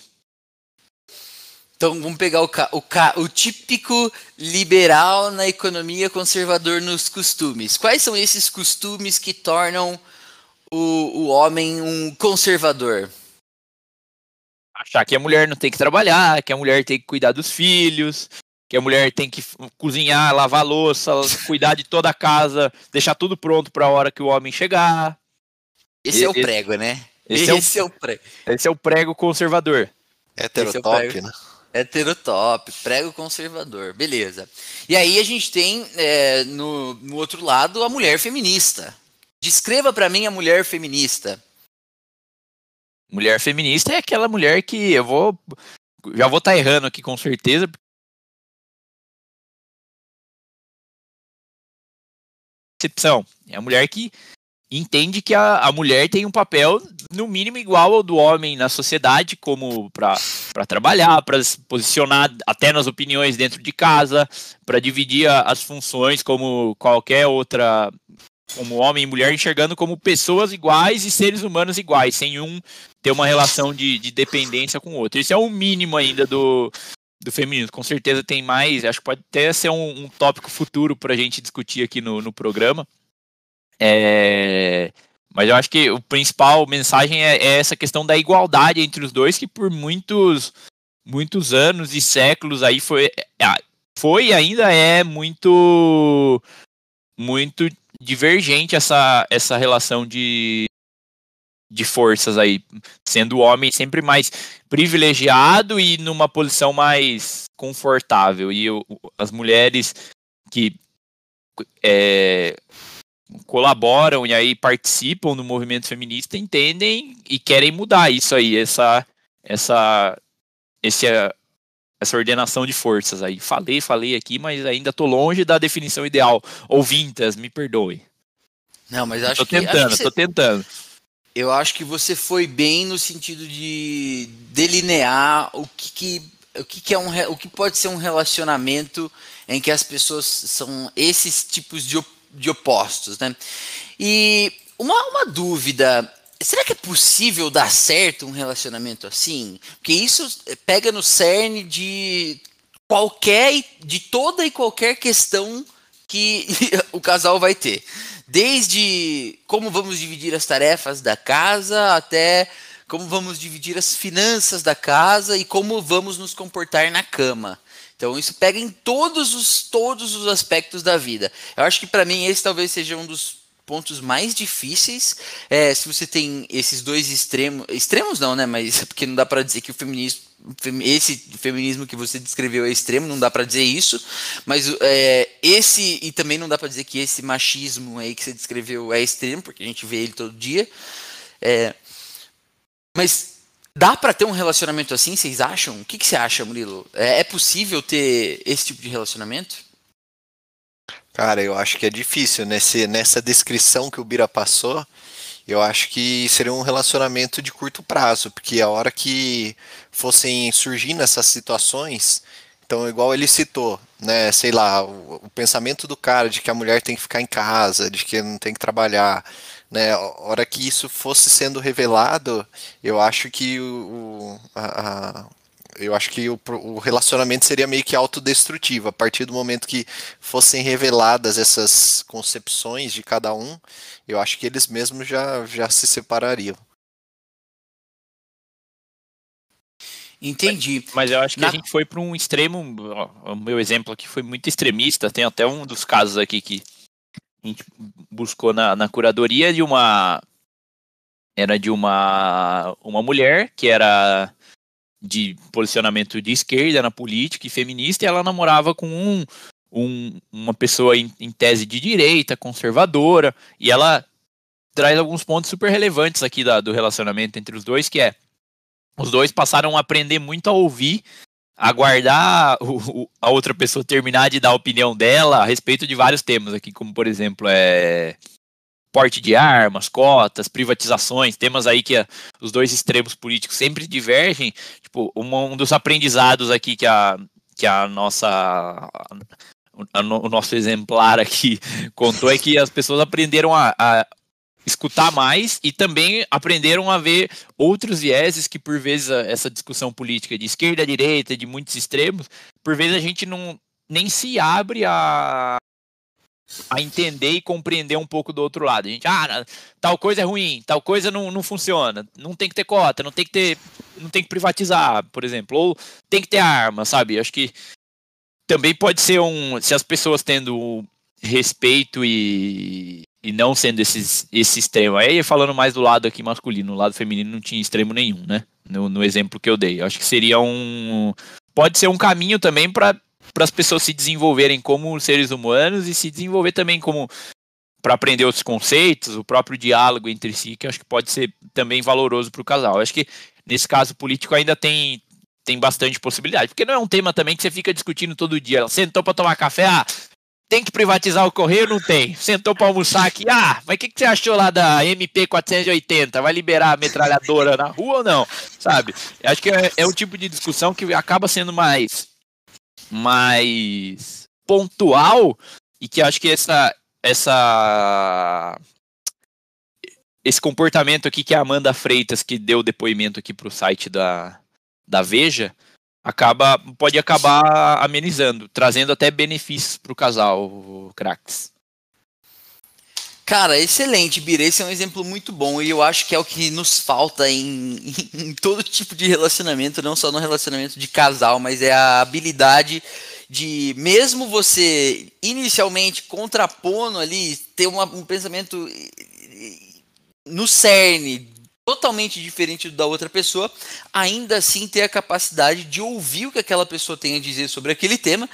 Então vamos pegar o, o, o típico liberal na economia, conservador nos costumes. Quais são esses costumes que tornam o, o homem um conservador? Achar que a mulher não tem que trabalhar, que a mulher tem que cuidar dos filhos, que a mulher tem que cozinhar, lavar louça, <laughs> cuidar de toda a casa, deixar tudo pronto para a hora que o homem chegar. Esse, esse é o prego, né? Esse, esse é, o, é, o, prego. Esse é o prego conservador. Heterotop, é né? Heterotop, prego conservador, beleza. E aí a gente tem é, no, no outro lado a mulher feminista. Descreva para mim a mulher feminista. Mulher feminista é aquela mulher que eu vou. Já vou estar tá errando aqui com certeza. Percepção. É a mulher que entende que a, a mulher tem um papel, no mínimo, igual ao do homem na sociedade, como para trabalhar, para se posicionar até nas opiniões dentro de casa, para dividir a, as funções como qualquer outra como homem e mulher, enxergando como pessoas iguais e seres humanos iguais, sem um ter uma relação de, de dependência com o outro. Isso é o mínimo ainda do, do feminismo. Com certeza tem mais, acho que pode até ser um, um tópico futuro para a gente discutir aqui no, no programa. É, mas eu acho que o principal mensagem é, é, essa questão da igualdade entre os dois, que por muitos, muitos anos e séculos aí foi, é, foi ainda é muito, muito divergente essa, essa relação de, de forças aí, sendo o homem sempre mais privilegiado e numa posição mais confortável. E o, as mulheres que é, colaboram e aí participam do movimento feminista entendem e querem mudar isso aí, essa, essa, esse, essa ordenação de forças aí. Falei, falei aqui, mas ainda tô longe da definição ideal. Ouvintas, me perdoe. Não, mas acho tô que. Tentando, acho que tô tentando. Eu acho que você foi bem no sentido de delinear o que, que o que, que, é um o que pode ser um relacionamento em que as pessoas são esses tipos de, de opostos, né? E uma, uma dúvida, será que é possível dar certo um relacionamento assim? Porque isso pega no cerne de qualquer, de toda e qualquer questão que <laughs> o casal vai ter. Desde como vamos dividir as tarefas da casa até como vamos dividir as finanças da casa e como vamos nos comportar na cama. Então isso pega em todos os todos os aspectos da vida. Eu acho que para mim esse talvez seja um dos pontos mais difíceis. É, se você tem esses dois extremos, extremos não, né? Mas porque não dá para dizer que o feminismo esse feminismo que você descreveu é extremo, não dá para dizer isso, mas é, esse e também não dá para dizer que esse machismo aí que você descreveu é extremo, porque a gente vê ele todo dia. É, mas dá para ter um relacionamento assim, vocês acham? O que, que você acha, Murilo? É, é possível ter esse tipo de relacionamento? Cara, eu acho que é difícil. Nesse, nessa descrição que o Bira passou, eu acho que seria um relacionamento de curto prazo, porque a hora que fossem surgindo essas situações, então, igual ele citou, né, sei lá, o, o, pensamento do cara de que a mulher tem que ficar em casa, de que não tem que trabalhar, né, a hora que isso fosse sendo revelado, eu acho que o, a, a eu acho que o, o, relacionamento seria meio que autodestrutivo. A partir do momento que fossem reveladas essas concepções de cada um, eu acho que eles mesmos já, já se separariam. Entendi. Mas, mas eu acho que Na... a gente foi para um extremo. Ó, o meu exemplo aqui foi muito extremista. Tem até um dos casos aqui que a gente buscou na, na curadoria de uma. Era de uma, uma mulher que era de posicionamento de esquerda na política e feminista, e ela namorava com um, um uma pessoa em, em, tese de direita, conservadora, e ela traz alguns pontos super relevantes aqui da, do relacionamento entre os dois, que é os dois passaram a aprender muito a ouvir, aguardar a outra pessoa terminar de dar a opinião dela a respeito de vários temas aqui, como por exemplo é porte de armas, cotas, privatizações, temas aí que a, os dois extremos políticos sempre divergem. Tipo, um, um dos aprendizados aqui que a, que a nossa o nosso exemplar aqui <laughs> contou é que as pessoas aprenderam a, a, escutar mais e também aprenderam a ver outros vieses que por vezes essa discussão política de esquerda direita de muitos extremos por vezes a gente não nem se abre a a entender e compreender um pouco do outro lado. A gente, ah, tal coisa é ruim, tal coisa não, não funciona, não tem que ter cota, não tem que ter, não tem que privatizar, por exemplo, ou tem que ter arma, sabe? Acho que também pode ser um, se as pessoas tendo respeito e, e não sendo esses, esse extremo. Aí falando mais do lado aqui masculino, no lado feminino não tinha extremo nenhum, né? No, no exemplo que eu dei. Acho que seria um. Pode ser um caminho também para para as pessoas se desenvolverem como seres humanos e se desenvolver também como para aprender outros conceitos, o próprio diálogo entre si, que acho que pode ser também valoroso para o casal. Acho que nesse caso político ainda tem tem bastante possibilidade, porque não é um tema também que você fica discutindo todo dia. Sentou para tomar café, ah, tem que privatizar o correio? Não tem. Sentou para almoçar aqui, ah, mas o que, que você achou lá da MP 480? Vai liberar a metralhadora na rua ou não? Sabe? Acho que é, é um tipo de discussão que acaba sendo mais mais pontual e que acho que essa essa esse comportamento aqui que a Amanda Freitas que deu depoimento aqui para o site da, da Veja acaba pode acabar amenizando, trazendo até benefícios para o casal, craques. Cara, excelente, Bira. Esse é um exemplo muito bom e eu acho que é o que nos falta em, <laughs> em, todo tipo de relacionamento, não só no relacionamento de casal, mas é a habilidade de, mesmo você inicialmente contrapondo ali, ter uma, um pensamento no cerne totalmente diferente da outra pessoa, ainda assim ter a capacidade de ouvir o que aquela pessoa tem a dizer sobre aquele tema,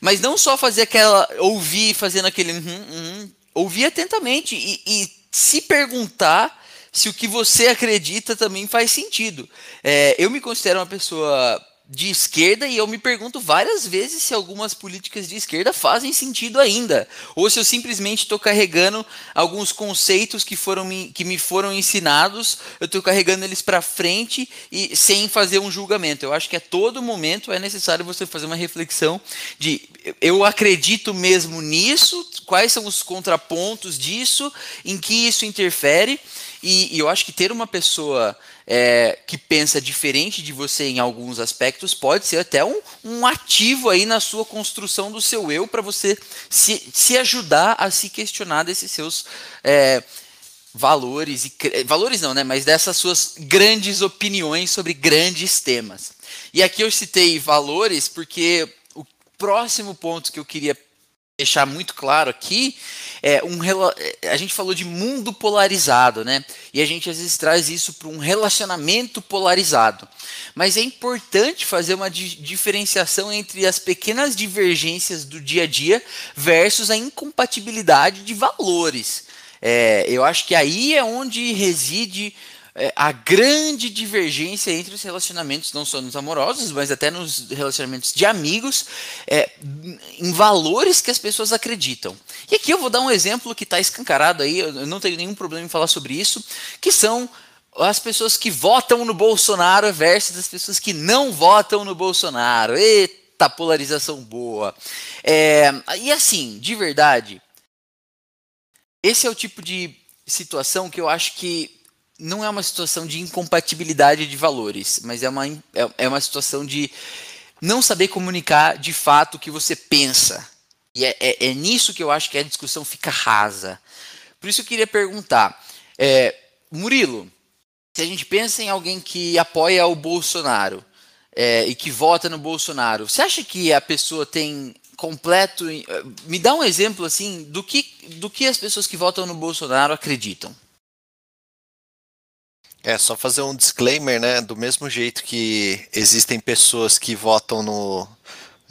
mas não só fazer aquela ouvir fazendo aquele uhum, uhum, ouvir atentamente e, e se perguntar se o que você acredita também faz sentido. É, eu me considero uma pessoa de esquerda e eu me pergunto várias vezes se algumas políticas de esquerda fazem sentido ainda, ou se eu simplesmente estou carregando alguns conceitos que foram me, que me foram ensinados, eu estou carregando eles para frente e sem fazer um julgamento. Eu acho que a todo momento é necessário você fazer uma reflexão de eu acredito mesmo nisso, quais são os contrapontos disso, em que isso interfere e, e eu acho que ter uma pessoa é, que pensa diferente de você em alguns aspectos pode ser até um, um ativo aí na sua construção do seu eu para você se, se ajudar a se questionar desses seus é, valores e valores não, né? Mas dessas suas grandes opiniões sobre grandes temas. E aqui eu citei valores porque próximo ponto que eu queria deixar muito claro aqui, é um, a gente falou de mundo polarizado, né? E a gente às vezes traz isso para um relacionamento polarizado. Mas é importante fazer uma di diferenciação entre as pequenas divergências do dia a dia versus a incompatibilidade de valores. É, eu acho que aí é onde reside é, a grande divergência entre os relacionamentos, não só nos amorosos, mas até nos relacionamentos de amigos, é, em valores que as pessoas acreditam. E aqui eu vou dar um exemplo que está escancarado aí, eu não tenho nenhum problema em falar sobre isso, que são as pessoas que votam no Bolsonaro versus as pessoas que não votam no Bolsonaro. Eita, polarização boa. É, e assim, de verdade, esse é o tipo de situação que eu acho que não é uma situação de incompatibilidade de valores, mas é uma, é, é uma situação de não saber comunicar de fato o que você pensa. E é, é, é, nisso que eu acho que a discussão fica rasa. Por isso eu queria perguntar, é, Murilo, se a gente pensa em alguém que apoia o Bolsonaro é, e que vota no Bolsonaro, você acha que a pessoa tem completo? Me dá um exemplo assim do que, do que as pessoas que votam no Bolsonaro acreditam. É, só fazer um disclaimer, né? Do mesmo jeito que existem pessoas que votam no.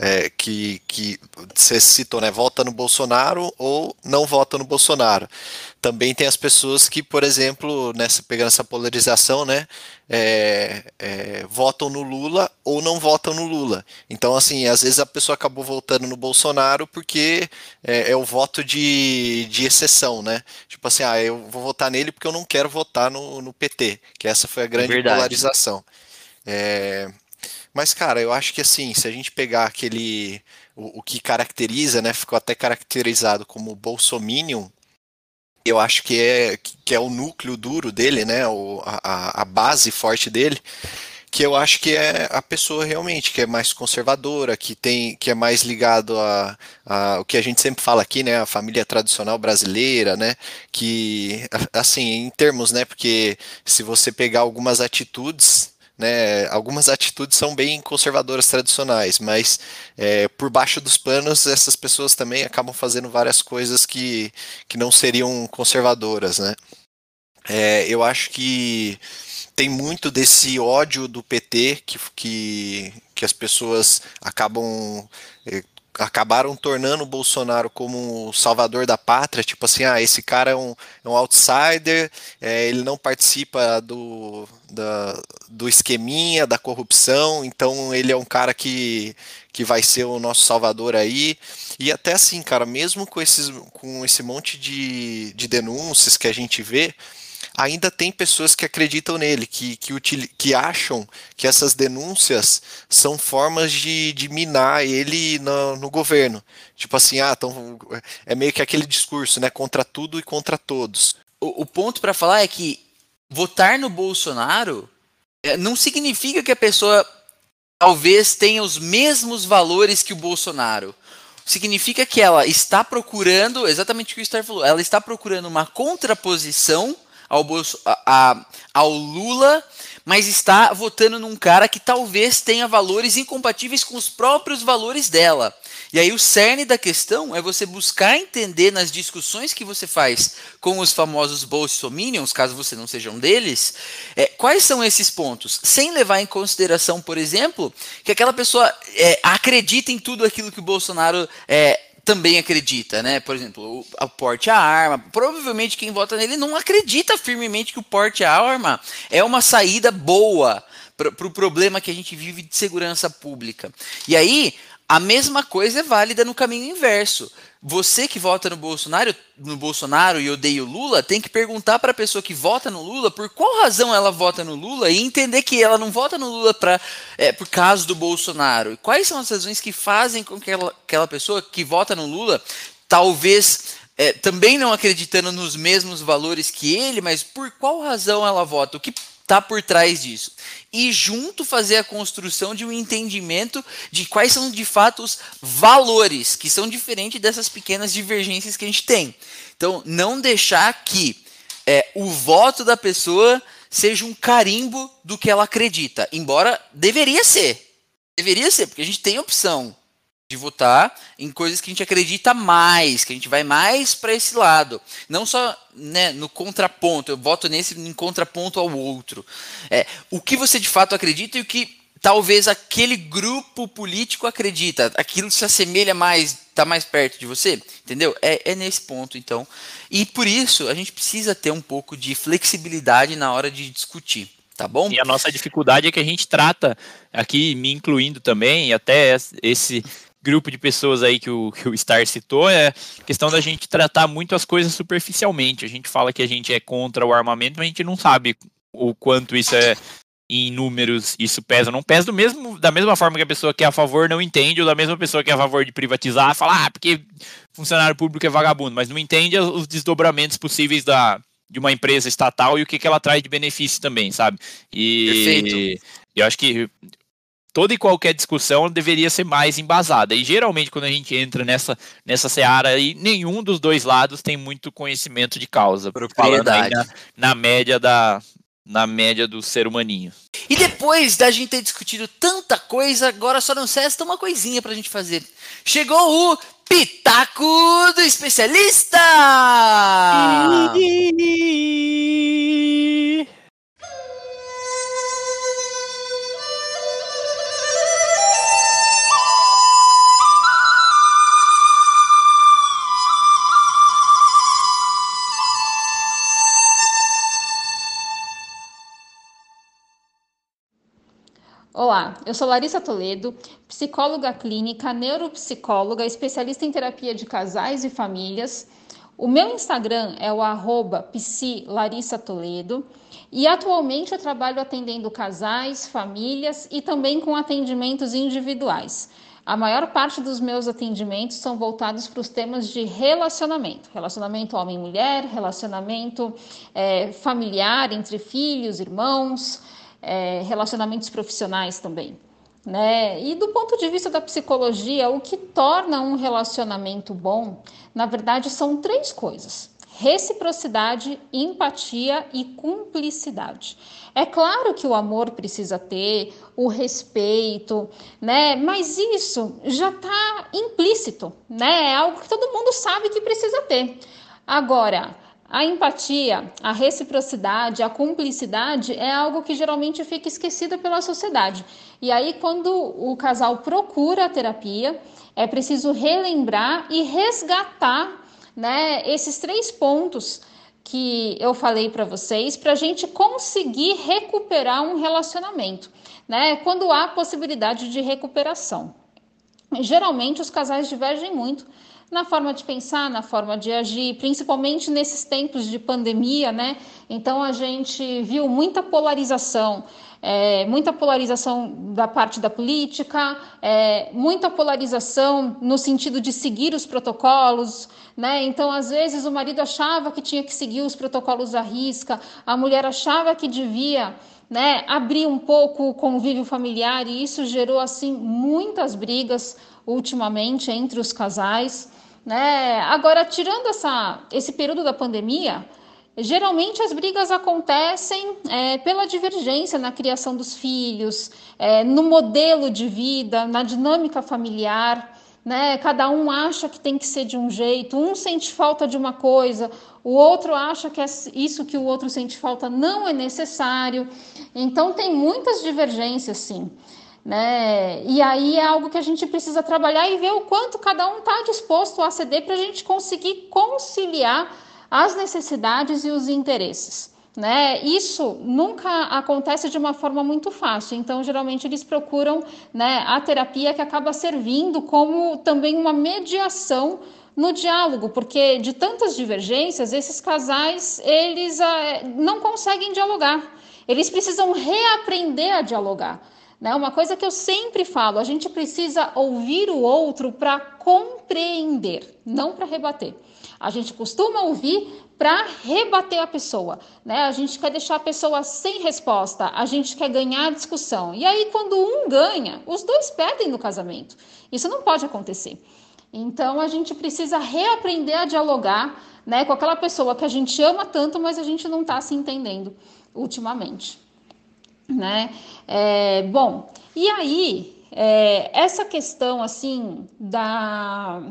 É, que, que você citou, né? Vota no Bolsonaro ou não vota no Bolsonaro. Também tem as pessoas que, por exemplo, nessa, pegando essa polarização, né? É, é, votam no Lula ou não votam no Lula. Então, assim, às vezes a pessoa acabou votando no Bolsonaro porque é, é, o voto de, de exceção, né? Tipo assim, ah, eu vou votar nele porque eu não quero votar no, no PT, que essa foi a grande Verdade. polarização. É, mas, cara, eu acho que assim, se a gente pegar aquele. O, o que caracteriza, né? Ficou até caracterizado como Bolsominion, eu acho que é, que é o núcleo duro dele, né? O, a, a base forte dele que eu acho que é a pessoa realmente que é mais conservadora, que tem, que é mais ligado a, a, o que a gente sempre fala aqui, né, a família tradicional brasileira, né, que assim em termos, né, porque se você pegar algumas atitudes né, algumas atitudes são bem conservadoras tradicionais, mas é, por baixo dos panos essas pessoas também acabam fazendo várias coisas que, que não seriam conservadoras, né? É, eu acho que tem muito desse ódio do PT que, que, que as pessoas acabam é, acabaram tornando o Bolsonaro como o salvador da pátria, tipo assim, ah, esse cara é um, é um outsider, é, ele não participa do, da, do esqueminha, da corrupção, então ele é um cara que, que vai ser o nosso salvador aí. E até assim, cara, mesmo com, esses, com esse monte de, de denúncias que a gente vê, ainda tem pessoas que acreditam nele, que, que, util, que acham que essas denúncias são formas de, de minar ele no, no governo. Tipo assim, ah, então é meio que aquele discurso, né? Contra tudo e contra todos. O, o ponto para falar é que votar no Bolsonaro é, não significa que a pessoa talvez tenha os mesmos valores que o Bolsonaro. Significa que ela está procurando, exatamente o que o Star falou, ela está procurando uma contraposição ao, Bolso, a, a, ao Lula, mas está votando num cara que talvez tenha valores incompatíveis com os próprios valores dela. E aí o cerne da questão é você buscar entender nas discussões que você faz com os famosos bolsominions, caso você não seja um deles, é, quais são esses pontos, sem levar em consideração, por exemplo, que aquela pessoa é, acredita em tudo aquilo que o Bolsonaro é, também acredita, né? Por exemplo, o, o porte à arma. Provavelmente quem vota nele não acredita firmemente que o porte à arma é uma saída boa para o pro problema que a gente vive de segurança pública. E aí, a mesma coisa é válida no caminho inverso. Você que vota no Bolsonaro, no Bolsonaro e odeia o Lula, tem que perguntar para a pessoa que vota no Lula por qual razão ela vota no Lula e entender que ela não vota no Lula pra, é, por causa do Bolsonaro. Quais são as razões que fazem com que ela, aquela pessoa que vota no Lula, talvez é, também não acreditando nos mesmos valores que ele, mas por qual razão ela vota? O que está por trás disso. E junto fazer a construção de um entendimento de quais são de fato os valores, que são diferentes dessas pequenas divergências que a gente tem. Então, não deixar que é, o voto da pessoa seja um carimbo do que ela acredita, embora deveria ser. Deveria ser, porque a gente tem opção de votar em coisas que a gente acredita mais, que a gente vai mais para esse lado. Não só né, no contraponto, eu voto nesse em contraponto ao outro. É, o que você de fato acredita e o que talvez aquele grupo político acredita, aquilo se assemelha mais, está mais perto de você, entendeu? É, é nesse ponto, então. E por isso a gente precisa ter um pouco de flexibilidade na hora de discutir. Tá bom? E a nossa dificuldade é que a gente trata, aqui me incluindo também, até esse grupo de pessoas aí que o, que o Star citou é questão da gente tratar muito as coisas superficialmente. A gente fala que a gente é contra o armamento, mas a gente não sabe o quanto isso é em números isso pesa ou não pesa, do mesmo, da mesma forma que a pessoa que é a favor não entende, ou da mesma pessoa que é a favor de privatizar, fala, ah, porque funcionário público é vagabundo, mas não entende os desdobramentos possíveis da, de uma empresa estatal e o que, que ela traz de benefício também, sabe? E Perfeito. eu acho que toda e qualquer discussão deveria ser mais embasada. E geralmente, quando a gente entra nessa, nessa seara, aí, nenhum dos dois lados tem muito conhecimento de causa. Falando na, na, média da. Na média do ser humaninho. E depois da gente ter discutido tanta coisa, agora só não resta uma coisinha pra gente fazer. Chegou o Pitaco do Especialista! Olá, eu sou Larissa Toledo, psicóloga clínica, neuropsicóloga, especialista em terapia de casais e famílias. O meu Instagram é o arroba Toledo e atualmente eu trabalho atendendo casais, famílias e também com atendimentos individuais. A maior parte dos meus atendimentos são voltados para os temas de relacionamento, relacionamento homem-mulher, relacionamento é, familiar entre filhos, irmãos, é, relacionamentos profissionais também. Né? E do ponto de vista da psicologia, o que torna um relacionamento bom, na verdade, são três coisas: reciprocidade, empatia e cumplicidade. É claro que o amor precisa ter, o respeito, né? Mas isso já está implícito, né? É algo que todo mundo sabe que precisa ter. Agora, a empatia, a reciprocidade, a cumplicidade é algo que geralmente fica esquecido pela sociedade. E aí, quando o casal procura a terapia, é preciso relembrar e resgatar né, esses três pontos que eu falei para vocês, para a gente conseguir recuperar um relacionamento, né? Quando há possibilidade de recuperação. Geralmente os casais divergem muito na forma de pensar, na forma de agir, principalmente nesses tempos de pandemia, né? Então a gente viu muita polarização. É, muita polarização da parte da política, é, muita polarização no sentido de seguir os protocolos, né? Então, às vezes, o marido achava que tinha que seguir os protocolos à risca, a mulher achava que devia né, abrir um pouco o convívio familiar, e isso gerou assim muitas brigas ultimamente entre os casais. Né? Agora, tirando essa, esse período da pandemia, geralmente as brigas acontecem é, pela divergência na criação dos filhos, é, no modelo de vida, na dinâmica familiar. Né? Cada um acha que tem que ser de um jeito, um sente falta de uma coisa, o outro acha que é isso que o outro sente falta não é necessário. Então tem muitas divergências, sim. Né? E aí é algo que a gente precisa trabalhar e ver o quanto cada um está disposto a ceder para a gente conseguir conciliar as necessidades e os interesses. Né? Isso nunca acontece de uma forma muito fácil, então geralmente eles procuram né, a terapia que acaba servindo como também uma mediação no diálogo, porque de tantas divergências, esses casais eles ah, não conseguem dialogar, eles precisam reaprender a dialogar. Né? Uma coisa que eu sempre falo, a gente precisa ouvir o outro para compreender, não para rebater. A gente costuma ouvir para rebater a pessoa, né? A gente quer deixar a pessoa sem resposta, a gente quer ganhar a discussão. E aí, quando um ganha, os dois perdem no casamento. Isso não pode acontecer. Então, a gente precisa reaprender a dialogar, né, com aquela pessoa que a gente ama tanto, mas a gente não está se entendendo ultimamente, né? É, bom, e aí é, essa questão assim da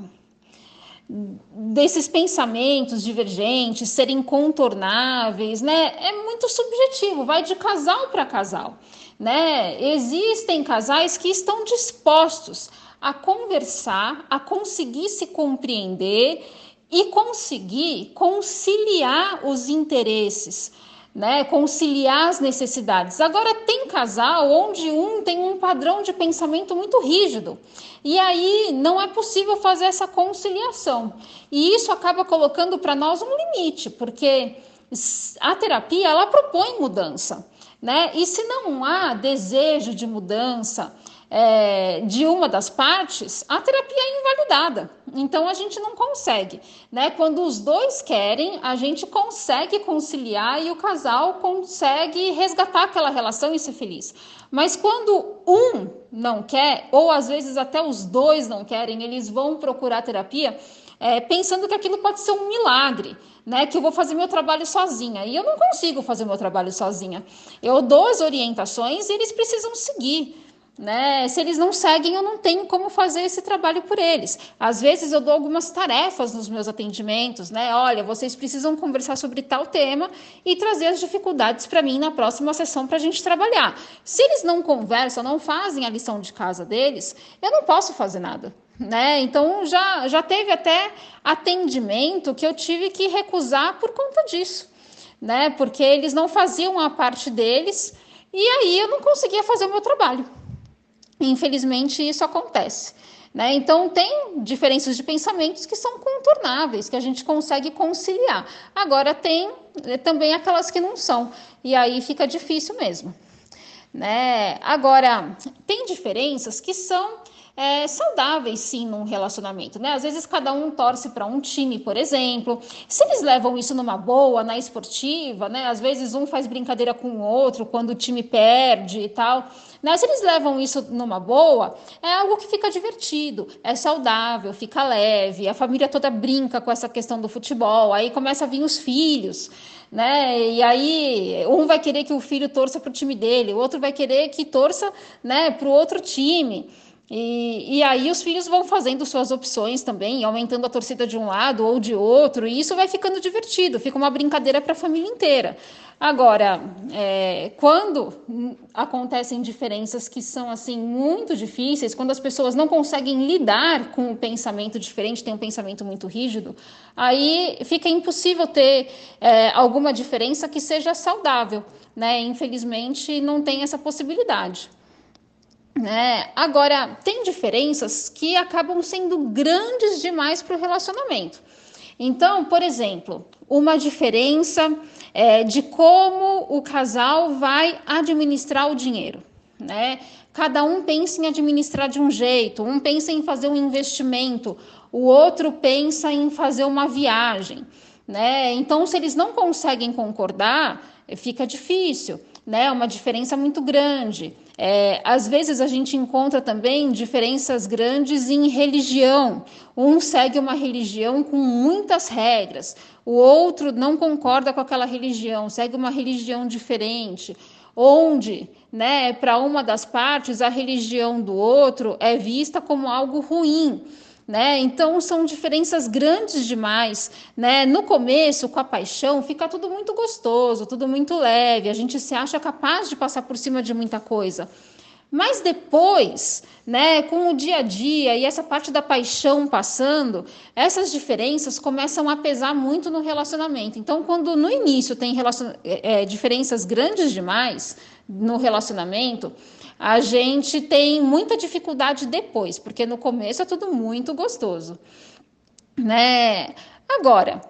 desses pensamentos divergentes serem incontornáveis, né? É muito subjetivo, vai de casal para casal, né? Existem casais que estão dispostos a conversar, a conseguir se compreender e conseguir conciliar os interesses né, conciliar as necessidades. Agora, tem casal onde um tem um padrão de pensamento muito rígido, e aí não é possível fazer essa conciliação. E isso acaba colocando para nós um limite, porque a terapia ela propõe mudança. Né? E se não há desejo de mudança, é, de uma das partes, a terapia é invalidada. Então a gente não consegue, né? Quando os dois querem, a gente consegue conciliar e o casal consegue resgatar aquela relação e ser feliz. Mas quando um não quer, ou às vezes até os dois não querem, eles vão procurar terapia. É, pensando que aquilo pode ser um milagre, né? Que eu vou fazer meu trabalho sozinha. E eu não consigo fazer meu trabalho sozinha. Eu dou as orientações e eles precisam seguir. Né? Se eles não seguem, eu não tenho como fazer esse trabalho por eles. Às vezes eu dou algumas tarefas nos meus atendimentos, né? Olha, vocês precisam conversar sobre tal tema e trazer as dificuldades para mim na próxima sessão para a gente trabalhar. Se eles não conversam, não fazem a lição de casa deles, eu não posso fazer nada. Né? Então já, já teve até atendimento que eu tive que recusar por conta disso, né? Porque eles não faziam a parte deles e aí eu não conseguia fazer o meu trabalho. Infelizmente, isso acontece. Né? Então, tem diferenças de pensamentos que são contornáveis, que a gente consegue conciliar. Agora, tem eh, também aquelas que não são, e aí fica difícil mesmo. Né? Agora, tem diferenças que são é, saudáveis, sim, num relacionamento, né? Às vezes cada um torce para um time, por exemplo. Se eles levam isso numa boa, na esportiva, né? Às vezes um faz brincadeira com o outro quando o time perde e tal. Né? Se eles levam isso numa boa, é algo que fica divertido, é saudável, fica leve, a família toda brinca com essa questão do futebol, aí começa a vir os filhos. Né? E aí um vai querer que o filho torça para o time dele, o outro vai querer que torça né, para o outro time. E, e aí os filhos vão fazendo suas opções também, aumentando a torcida de um lado ou de outro, e isso vai ficando divertido, fica uma brincadeira para a família inteira. Agora, é, quando acontecem diferenças que são assim muito difíceis, quando as pessoas não conseguem lidar com o um pensamento diferente, tem um pensamento muito rígido, aí fica impossível ter é, alguma diferença que seja saudável. Né? Infelizmente, não tem essa possibilidade. Né? Agora, tem diferenças que acabam sendo grandes demais para o relacionamento. Então, por exemplo, uma diferença é, de como o casal vai administrar o dinheiro. Né? Cada um pensa em administrar de um jeito, um pensa em fazer um investimento, o outro pensa em fazer uma viagem. Né? Então, se eles não conseguem concordar, fica difícil, né? Uma diferença muito grande. É, às vezes a gente encontra também diferenças grandes em religião. Um segue uma religião com muitas regras, o outro não concorda com aquela religião, segue uma religião diferente, onde, né, para uma das partes, a religião do outro é vista como algo ruim. Né? Então são diferenças grandes demais, né? No começo, com a paixão, fica tudo muito gostoso, tudo muito leve, a gente se acha capaz de passar por cima de muita coisa. Mas depois, né, com o dia a dia e essa parte da paixão passando, essas diferenças começam a pesar muito no relacionamento. Então, quando no início tem relacion... é, diferenças grandes demais no relacionamento, a gente tem muita dificuldade depois, porque no começo é tudo muito gostoso, né? Agora,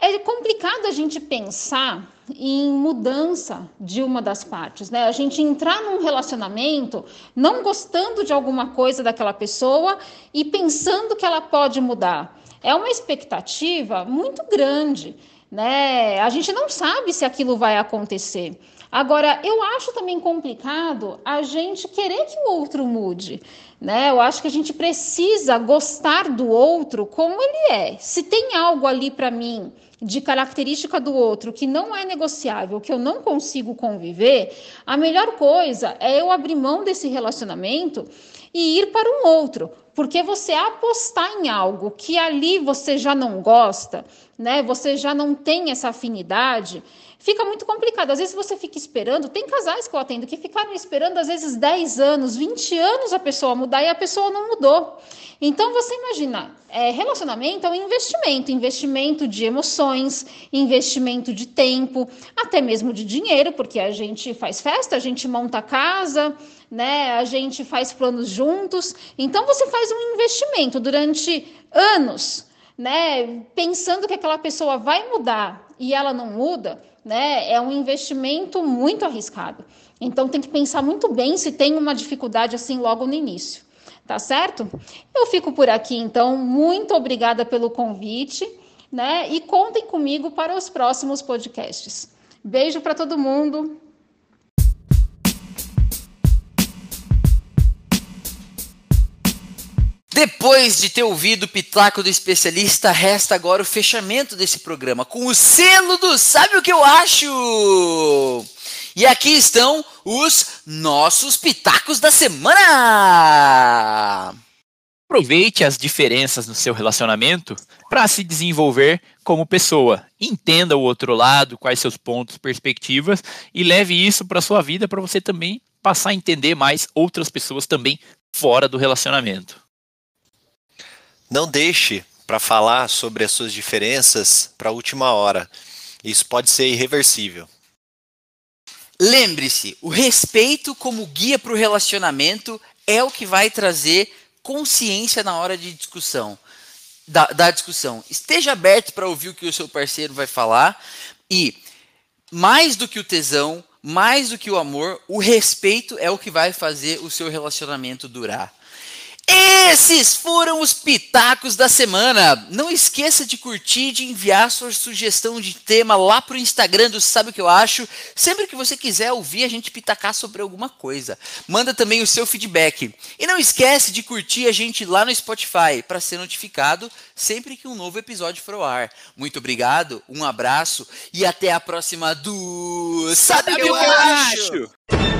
é complicado a gente pensar em mudança de uma das partes, né? A gente entrar num relacionamento não gostando de alguma coisa daquela pessoa e pensando que ela pode mudar. É uma expectativa muito grande, né? A gente não sabe se aquilo vai acontecer. Agora, eu acho também complicado a gente querer que o outro mude. Né? Eu acho que a gente precisa gostar do outro como ele é. Se tem algo ali para mim de característica do outro que não é negociável, que eu não consigo conviver, a melhor coisa é eu abrir mão desse relacionamento e ir para um outro. Porque você apostar em algo que ali você já não gosta, né? Você já não tem essa afinidade, fica muito complicado. Às vezes você fica esperando, tem casais que eu atendo que ficaram esperando às vezes 10 anos, 20 anos a pessoa mudar e a pessoa não mudou. Então você imagina, é, relacionamento é um investimento, investimento de emoções, investimento de tempo, até mesmo de dinheiro, porque a gente faz festa, a gente monta casa, né? A gente faz planos juntos. Então você faz um investimento durante anos, né? Pensando que aquela pessoa vai mudar e ela não muda né, é um investimento muito arriscado. Então tem que pensar muito bem se tem uma dificuldade assim logo no início. Tá certo? Eu fico por aqui, então. Muito obrigada pelo convite, né? E contem comigo para os próximos podcasts. Beijo para todo mundo. Depois de ter ouvido o pitaco do especialista, resta agora o fechamento desse programa com o selo do Sabe o que eu acho? E aqui estão os nossos pitacos da semana. Aproveite as diferenças no seu relacionamento para se desenvolver como pessoa. Entenda o outro lado, quais seus pontos, perspectivas e leve isso para sua vida para você também passar a entender mais outras pessoas também fora do relacionamento. Não deixe para falar sobre as suas diferenças para a última hora. Isso pode ser irreversível. Lembre-se, o respeito como guia para o relacionamento é o que vai trazer consciência na hora de discussão. Da, da discussão. Esteja aberto para ouvir o que o seu parceiro vai falar e mais do que o tesão, mais do que o amor, o respeito é o que vai fazer o seu relacionamento durar. Esses foram os pitacos da semana. Não esqueça de curtir, de enviar sua sugestão de tema lá pro Instagram do Sabe o que eu acho. Sempre que você quiser ouvir a gente pitacar sobre alguma coisa, manda também o seu feedback. E não esquece de curtir a gente lá no Spotify para ser notificado sempre que um novo episódio for ao ar. Muito obrigado, um abraço e até a próxima do Sabe o que eu acho?